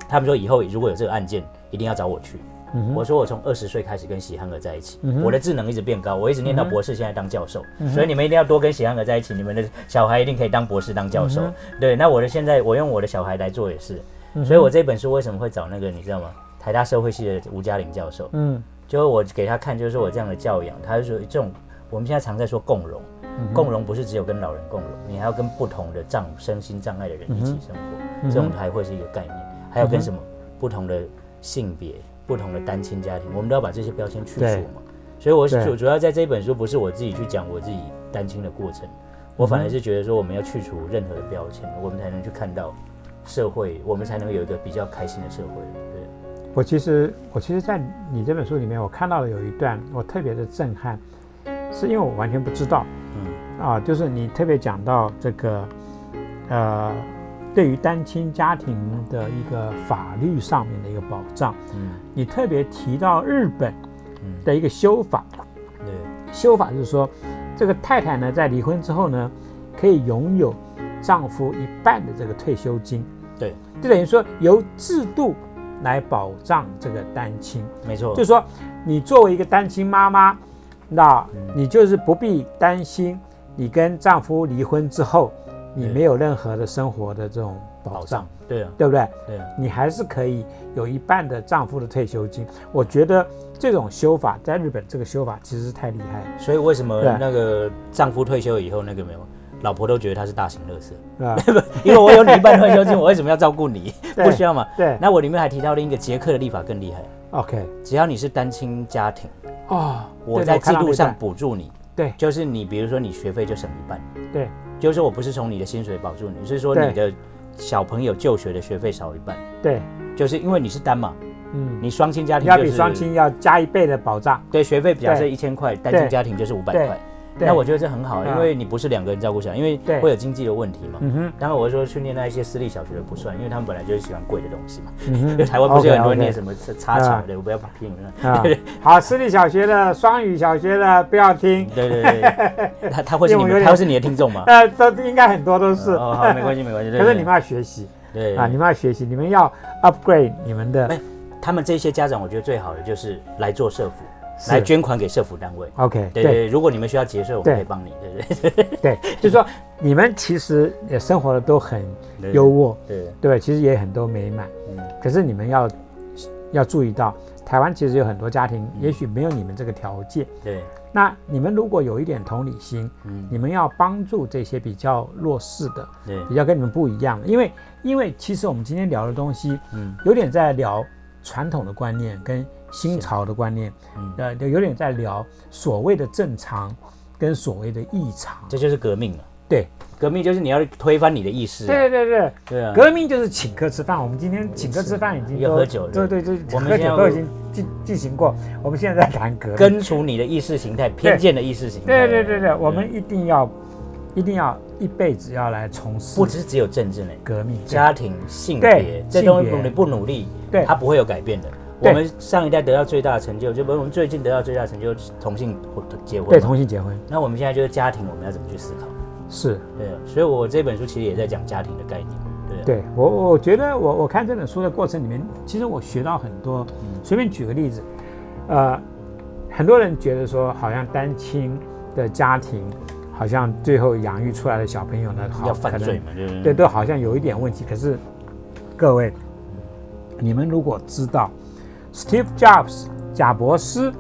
Speaker 2: 他们说以后如果有这个案件，一定要找我去。
Speaker 1: 嗯
Speaker 2: 我说我从二十岁开始跟喜憨儿在一起，
Speaker 1: 嗯
Speaker 2: 我的智能一直变高，我一直念到博士，现在当教授，
Speaker 1: 嗯
Speaker 2: 所以你们一定要多跟喜憨儿在一起，你们的小孩一定可以当博士、当教授。
Speaker 1: 嗯
Speaker 2: 对，那我的现在我用我的小孩来做也是，
Speaker 1: 嗯
Speaker 2: 所以我这本书为什么会找那个你知道吗？台大社会系的吴嘉玲教授，
Speaker 1: 嗯。
Speaker 2: 就是我给他看，就是说我这样的教养，他就说这种我们现在常在说共融，
Speaker 1: 嗯
Speaker 2: 共融不是只有跟老人共融，你还要跟不同的障身心障碍的人一起生活，
Speaker 1: 嗯
Speaker 2: 这种才会是一个概念。还要跟什么？不同的性别、不同的单亲家庭，我们都要把这些标签去除嘛。所以我是主主要在这本书不是我自己去讲我自己单亲的过程，我反而是觉得说我们要去除任何的标签，我们才能去看到社会，我们才能有一个比较开心的社会。对，
Speaker 1: 我其实我其实，在你这本书里面，我看到了有一段我特别的震撼，是因为我完全不知道
Speaker 2: 嗯。
Speaker 1: 啊，就是你特别讲到这个，呃，对于单亲家庭的一个法律上面的一个保障。
Speaker 2: 嗯。
Speaker 1: 你特别提到日本
Speaker 2: 嗯，
Speaker 1: 的一个修法，
Speaker 2: 对，
Speaker 1: 修法就是说，这个太太呢在离婚之后呢，可以拥有丈夫一半的这个退休金，
Speaker 2: 对，
Speaker 1: 就等于说由制度来保障这个单亲。
Speaker 2: 没错，
Speaker 1: 就是说，你作为一个单亲妈妈，那你就是不必担心，你跟丈夫离婚之后，你没有任何的生活的这种保障
Speaker 2: 对啊，
Speaker 1: 对不对？
Speaker 2: 对啊，
Speaker 1: 你还是可以有一半的丈夫的退休金。我觉得这种修法在日本这个修法其实是太厉害了，
Speaker 2: 所以为什么那个丈夫退休以后，那个没有老婆都觉得他是大型乐色，<laughs>
Speaker 1: 是吧？
Speaker 2: 因为我有你一半退休金，我为什么要照顾你？<laughs> 不需要嘛。
Speaker 1: 对。
Speaker 2: 那我里面还提到另一个捷克的立法更厉害
Speaker 1: ，，OK，
Speaker 2: 只要你是单亲家庭，
Speaker 1: 哦，
Speaker 2: 我在制度上补助你，
Speaker 1: 对。
Speaker 2: 就是你比如说你学费就省一半，
Speaker 1: 对。
Speaker 2: 就是我不是从你的薪水保住你，是说你的小朋友就学的学费少一半，
Speaker 1: 对。对，
Speaker 2: 就是因为你是单嘛，
Speaker 1: 嗯，
Speaker 2: 你双亲家庭
Speaker 1: 要
Speaker 2: 就是
Speaker 1: 比双亲要加一倍的保障，
Speaker 2: 对学费假设
Speaker 1: 对。
Speaker 2: 一千块，单亲家庭就是五百
Speaker 1: 对。
Speaker 2: 块，
Speaker 1: 对
Speaker 2: 那我觉得这很好，
Speaker 1: 啊
Speaker 2: 因为你不是两个人照顾小孩，因为
Speaker 1: 对。
Speaker 2: 会有经济的问题嘛。
Speaker 1: 嗯哼，
Speaker 2: 当然，我是说去念那一些私立小学的不算，因为他们本来就是喜欢贵的东西嘛。
Speaker 1: 嗯哼。<laughs>
Speaker 2: 因为台湾不是有很多念什么插草的，我不要把拼了。
Speaker 1: 啊，<laughs> 好，私立小学的、双语小学的不要听，
Speaker 2: 对对对，<laughs> 他他会是你们，他会是你的听众吗？
Speaker 1: 呃，都应该很多都是。
Speaker 2: 哦，好，没关系没关系。
Speaker 1: 可是你们要学习。
Speaker 2: 对。
Speaker 1: 啊，你们要学习，你们要 upgrade 你们的
Speaker 2: 没他们这些家长，我觉得最好的就是来做社服，
Speaker 1: 是
Speaker 2: 来捐款给社福单位。
Speaker 1: OK，
Speaker 2: 对对，如果你们需要节税，我们可以帮你。对。对。
Speaker 1: 对，就是说你们其实也生活的都很
Speaker 2: 对
Speaker 1: 优渥，<laughs>
Speaker 2: 对，
Speaker 1: 对吧？其实也很多美满，
Speaker 2: 嗯，
Speaker 1: 可是你们要要注意到，台湾其实有很多家庭，
Speaker 2: 嗯。
Speaker 1: 也许没有你们这个条件。
Speaker 2: 对，
Speaker 1: 那你们如果有一点同理心，
Speaker 2: 嗯，
Speaker 1: 你们要帮助这些比较弱势的，
Speaker 2: 对，
Speaker 1: 比较跟你们不一样的，因为因为其实我们今天聊的东西，
Speaker 2: 嗯，
Speaker 1: 有点在聊传统的观念跟新潮的观念，
Speaker 2: 嗯
Speaker 1: 呃，有点在聊所谓的正常跟所谓的异常。
Speaker 2: 这就是革命了。
Speaker 1: 对，
Speaker 2: 革命就是你要推翻你的意识啊。
Speaker 1: 对对对，
Speaker 2: 对啊，
Speaker 1: 革命就是请客吃饭。我们今天请客吃饭已经都
Speaker 2: 要喝酒
Speaker 1: 对对对，
Speaker 2: 我们现在
Speaker 1: 喝酒都已经进进行过。我们现在在谈革命。
Speaker 2: 根除你的意识形态，偏见的意识形态。
Speaker 1: 对对对对，我们一定要一定要一辈子要来从事
Speaker 2: 不只是只有政治呢，
Speaker 1: 革命。
Speaker 2: 家庭、性别这东西你不努力，
Speaker 1: 对
Speaker 2: 它不会有改变的。
Speaker 1: 对
Speaker 2: 我们上一代得到最大的成就，就我们最近得到最大的成就，同性结婚。
Speaker 1: 对同。性结婚
Speaker 2: 那我们现在就是家庭，我们要怎么去思考？
Speaker 1: 是
Speaker 2: 对啊，所以我这本书其实也在讲家庭的概念。对啊，
Speaker 1: 对我，我觉得我我看这本书的过程里面，其实我学到很多。
Speaker 2: 嗯
Speaker 1: 随便举个例子，呃，很多人觉得说，好像单亲的家庭，好像最后养育出来的小朋友呢，好
Speaker 2: 要犯罪嘛，对对？
Speaker 1: 对，都好像有一点问题。可是各位，你们如果知道 Steve Jobs 贾博斯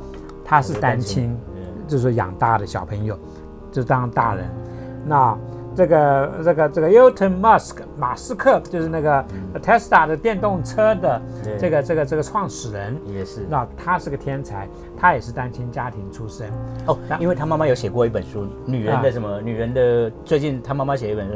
Speaker 1: 他是单亲，就是养大的小朋友，就当大人。那这个这个这个 Elon Musk 马斯克就是那个 Tesla 的电动车的这个这个这个创始人，
Speaker 2: 也是。
Speaker 1: 那他是个天才，他也是单亲家庭出身。
Speaker 2: 哦，因为他妈妈有写过一本书，女人的什么，女人的最近他妈妈写一本书，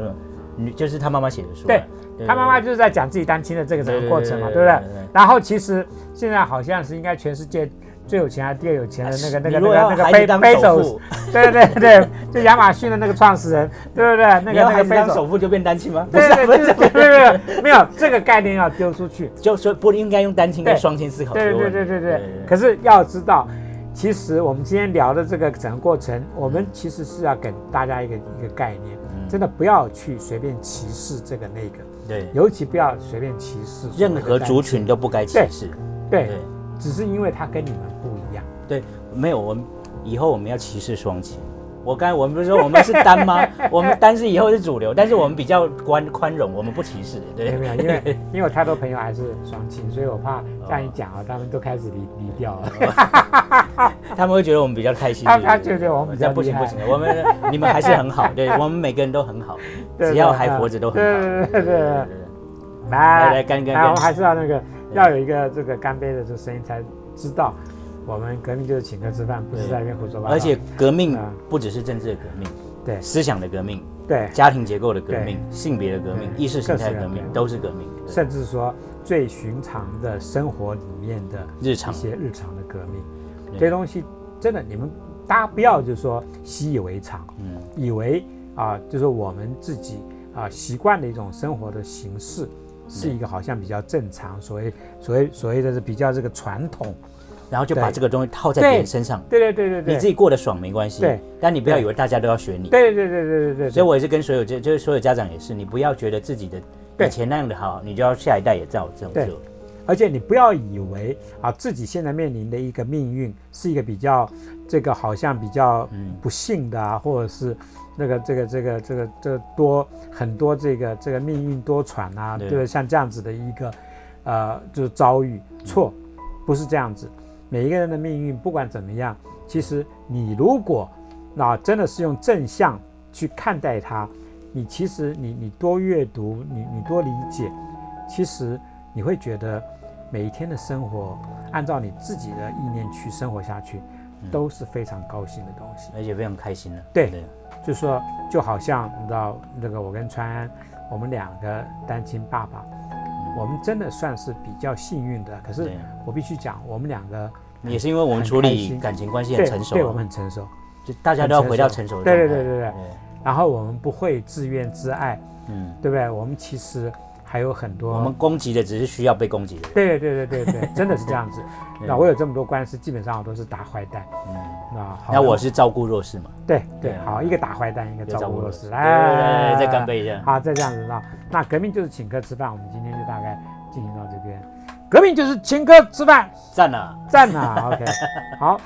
Speaker 2: 女就是他妈妈写的书
Speaker 1: 对他妈妈就是在讲自己单亲的这个整个过程嘛，
Speaker 2: 对
Speaker 1: 对不对？然后其实现在好像是应该全世界最有钱还是第二有钱的那个那个那个那个贝
Speaker 2: 孩子当首富，<laughs>
Speaker 1: 对对对，就亚马逊的那个创始人，对不对？<laughs> 那个那个贝手，
Speaker 2: 当首富就变单亲吗？不
Speaker 1: 对
Speaker 2: 是啊，不是
Speaker 1: 对对对对对，没有这个概念要丢出去。
Speaker 2: 就说不应该用单亲跟
Speaker 1: 对
Speaker 2: 双亲思考
Speaker 1: 对。对对对对。可是要知道，其实我们今天聊的这个整个过程，我们其实是要给大家一个一个概念，
Speaker 2: 嗯
Speaker 1: 真的不要去随便歧视这个那个，
Speaker 2: 对，
Speaker 1: 尤其不要随便歧视
Speaker 2: 任何族群都不该歧视。
Speaker 1: 对
Speaker 2: 对，
Speaker 1: 只是因为他跟你们不一样。
Speaker 2: 对，没有我们以后我们要歧视双亲。我刚才我们不是说我们是单吗？<laughs> 我们单是以后是主流，但是我们比较宽宽容，我们不歧视。对
Speaker 1: 没有，因为 <laughs> 因为我太多朋友还是双亲，所以我怕这样一讲啊，他们都开始离离掉了。<laughs>
Speaker 2: 他们会觉得我们比较开心。
Speaker 1: 他
Speaker 2: 对
Speaker 1: 他觉得我们比较
Speaker 2: 不行不行，我们你们还是很好，对我们每个人都很好，只要还活着都很好。
Speaker 1: 来
Speaker 2: 来来干干
Speaker 1: 来，我
Speaker 2: 干
Speaker 1: 们还是要那个要有一个这个干杯的这个声音，才知道我们革命就是请客吃饭，不是在那边胡说八道。
Speaker 2: 而且革命
Speaker 1: 啊。
Speaker 2: 不只是政治的革命，
Speaker 1: 对。
Speaker 2: 思想的革命、
Speaker 1: 对，
Speaker 2: 家庭结构的革命、性别的革命、意识形态的革命都是革命，
Speaker 1: 甚至说最寻常的生活里面的
Speaker 2: 日常。
Speaker 1: 一些日常的革命，
Speaker 2: 对。
Speaker 1: 这些东西真的你们大家不要就是说习以为常，
Speaker 2: 嗯，
Speaker 1: 以为啊，就是我们自己啊习惯的一种生活的形式，是一个好像比较正常，所谓所谓所谓的是比较这个传统。
Speaker 2: 然后就把这个东西套在别人身上，
Speaker 1: 对。对对对对，
Speaker 2: 你自己过得爽没关系，
Speaker 1: 对，
Speaker 2: 但你不要以为大家都要学你，
Speaker 1: 对对对对对对对。
Speaker 2: 所以我也是跟所有就就是所有家长也是，你不要觉得自己的以前那样的好，你就要下一代也照这种做。
Speaker 1: 而且你不要以为啊自己现在面临的一个命运是一个比较这个好像比较不幸的啊，或者是那个这个这个这个这多很多这个这个命运多舛啊，对？像这样子的一个呃就是遭遇。错，不是这样子。每一个人的命运，不管怎么样，其实你如果那真的是用正向去看待它，你其实你你多阅读，你你多理解，其实你会觉得每一天的生活，按照你自己的意念去生活下去，都是非常高兴的东西，
Speaker 2: 而且非常开心的。
Speaker 1: 对，就说就好像你知道那个我跟川安，我们两个单亲爸爸。我们真的算是比较幸运的，可是我必须讲，我们两个
Speaker 2: 也是因为我们处理感情关系很成熟，
Speaker 1: 对我们很成熟，
Speaker 2: 就大家都要回到成熟的
Speaker 1: 对对对对。对。然后我们不会自怨自艾，嗯，对不对？我们其实还有很多，
Speaker 2: 我们攻击的只是需要被攻击的。
Speaker 1: 对对对对对，真的是这样子。<laughs> 那我有这么多官司，基本上我都是打坏蛋。嗯，
Speaker 2: 那那我是照顾弱势嘛？
Speaker 1: 对对，好，一个打坏蛋，一个照顾弱势。
Speaker 2: 来，再干杯一下。
Speaker 1: 好，再这样子那那革命就是请客吃饭，我们今天就大概。进行到这边，革命就是请客吃饭，
Speaker 2: 赞了，
Speaker 1: 赞了，OK，好。